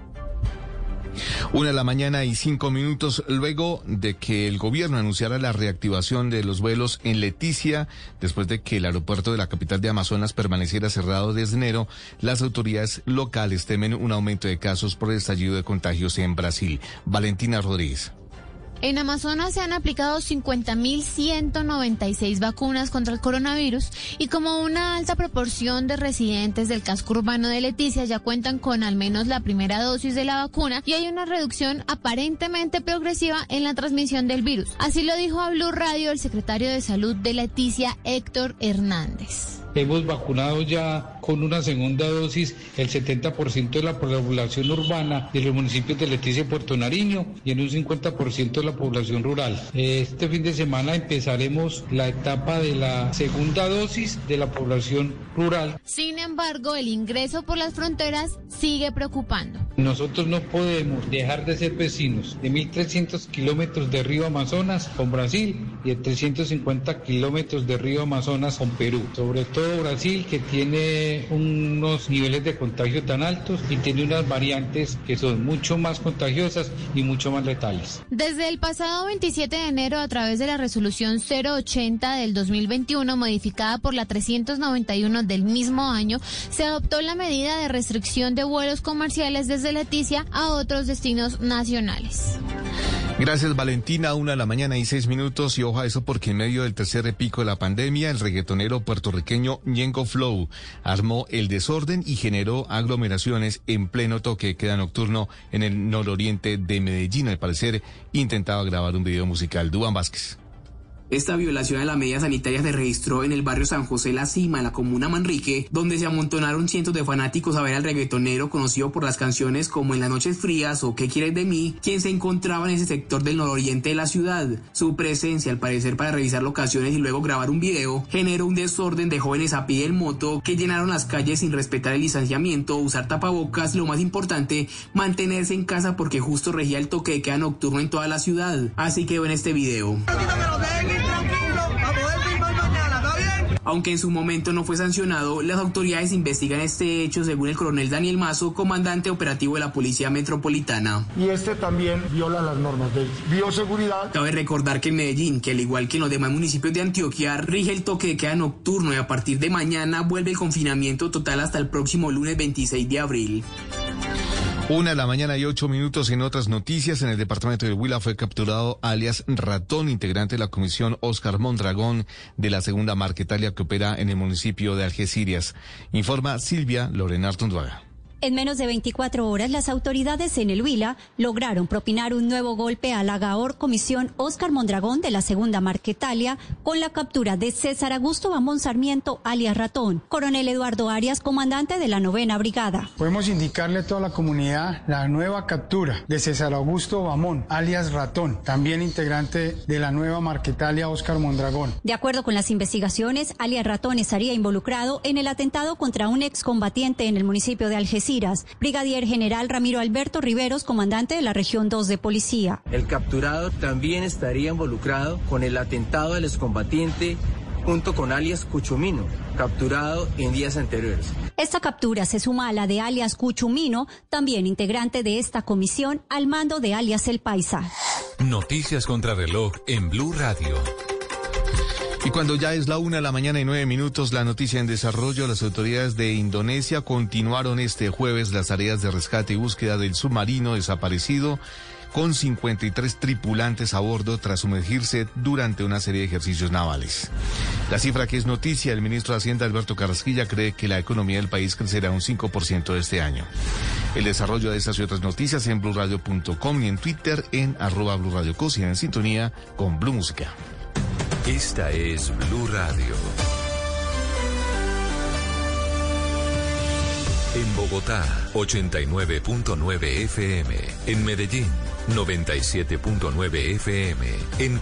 Una de la mañana y cinco minutos luego de que el gobierno anunciara la reactivación de los vuelos en Leticia, después de que el aeropuerto de la capital de Amazonas permaneciera cerrado desde enero, las autoridades locales temen un aumento de casos por el estallido de contagios en Brasil. Valentina Rodríguez. En Amazonas se han aplicado 50.196 vacunas contra el coronavirus y como una alta proporción de residentes del casco urbano de Leticia ya cuentan con al menos la primera dosis de la vacuna y hay una reducción aparentemente progresiva en la transmisión del virus. Así lo dijo a Blue Radio el secretario de Salud de Leticia, Héctor Hernández. Hemos vacunado ya con una segunda dosis el 70% de la población urbana de los municipios de Leticia y Puerto Nariño y en un 50% de la población rural. Este fin de semana empezaremos la etapa de la segunda dosis de la población rural. Sin embargo, el ingreso por las fronteras sigue preocupando. Nosotros no podemos dejar de ser vecinos de 1.300 kilómetros de río Amazonas con Brasil y de 350 kilómetros de río Amazonas con Perú. Sobre todo Brasil, que tiene unos niveles de contagio tan altos y tiene unas variantes que son mucho más contagiosas y mucho más letales. Desde el pasado 27 de enero, a través de la resolución 080 del 2021, modificada por la 391 del mismo año, se adoptó la medida de restricción de vuelos comerciales desde Leticia a otros destinos nacionales. Gracias Valentina, una de la mañana y seis minutos y ojo a eso porque en medio del tercer pico de la pandemia el reggaetonero puertorriqueño Ñengo Flow armó el desorden y generó aglomeraciones en pleno toque de queda nocturno en el nororiente de Medellín. Al parecer intentaba grabar un video musical. Duan Vázquez. Esta violación a las medidas sanitarias se registró en el barrio San José La Cima, en la comuna Manrique, donde se amontonaron cientos de fanáticos a ver al reggaetonero conocido por las canciones como En las noches frías o ¿Qué quieres de mí?, quien se encontraba en ese sector del nororiente de la ciudad. Su presencia, al parecer para revisar locaciones y luego grabar un video, generó un desorden de jóvenes a pie del moto que llenaron las calles sin respetar el distanciamiento, usar tapabocas lo más importante, mantenerse en casa porque justo regía el toque de queda nocturno en toda la ciudad. Así quedó en este video. Aunque en su momento no fue sancionado, las autoridades investigan este hecho según el coronel Daniel Mazo, comandante operativo de la Policía Metropolitana. Y este también viola las normas de bioseguridad. Cabe recordar que en Medellín, que al igual que en los demás municipios de Antioquia, rige el toque de queda nocturno y a partir de mañana vuelve el confinamiento total hasta el próximo lunes 26 de abril. Una de la mañana y ocho minutos en otras noticias. En el departamento de Huila fue capturado alias Ratón, integrante de la comisión Oscar Mondragón de la segunda Marquetalia que opera en el municipio de Algeciras. Informa Silvia Lorena Artunduaga. En menos de 24 horas, las autoridades en el Huila lograron propinar un nuevo golpe a la Gaor Comisión Oscar Mondragón de la Segunda Marquetalia con la captura de César Augusto Bamón Sarmiento, alias Ratón, coronel Eduardo Arias, comandante de la novena brigada. Podemos indicarle a toda la comunidad la nueva captura de César Augusto Bamón, alias Ratón, también integrante de la nueva Marquetalia Oscar Mondragón. De acuerdo con las investigaciones, alias Ratón estaría involucrado en el atentado contra un excombatiente en el municipio de Algeciras Brigadier General Ramiro Alberto Riveros, comandante de la región 2 de policía. El capturado también estaría involucrado con el atentado del excombatiente junto con alias Cuchumino, capturado en días anteriores. Esta captura se suma a la de alias Cuchumino, también integrante de esta comisión, al mando de alias El Paisa. Noticias contra reloj en Blue Radio. Y cuando ya es la una de la mañana y nueve minutos, la noticia en desarrollo, las autoridades de Indonesia continuaron este jueves las tareas de rescate y búsqueda del submarino desaparecido con 53 tripulantes a bordo tras sumergirse durante una serie de ejercicios navales. La cifra que es noticia, el ministro de Hacienda Alberto Carrasquilla cree que la economía del país crecerá un 5% este año. El desarrollo de estas y otras noticias en blurradio.com y en Twitter en arroba blurradio y en sintonía con Blue Música. Esta es Blue Radio. En Bogotá, 89.9 FM. En Medellín, 97.9 FM. En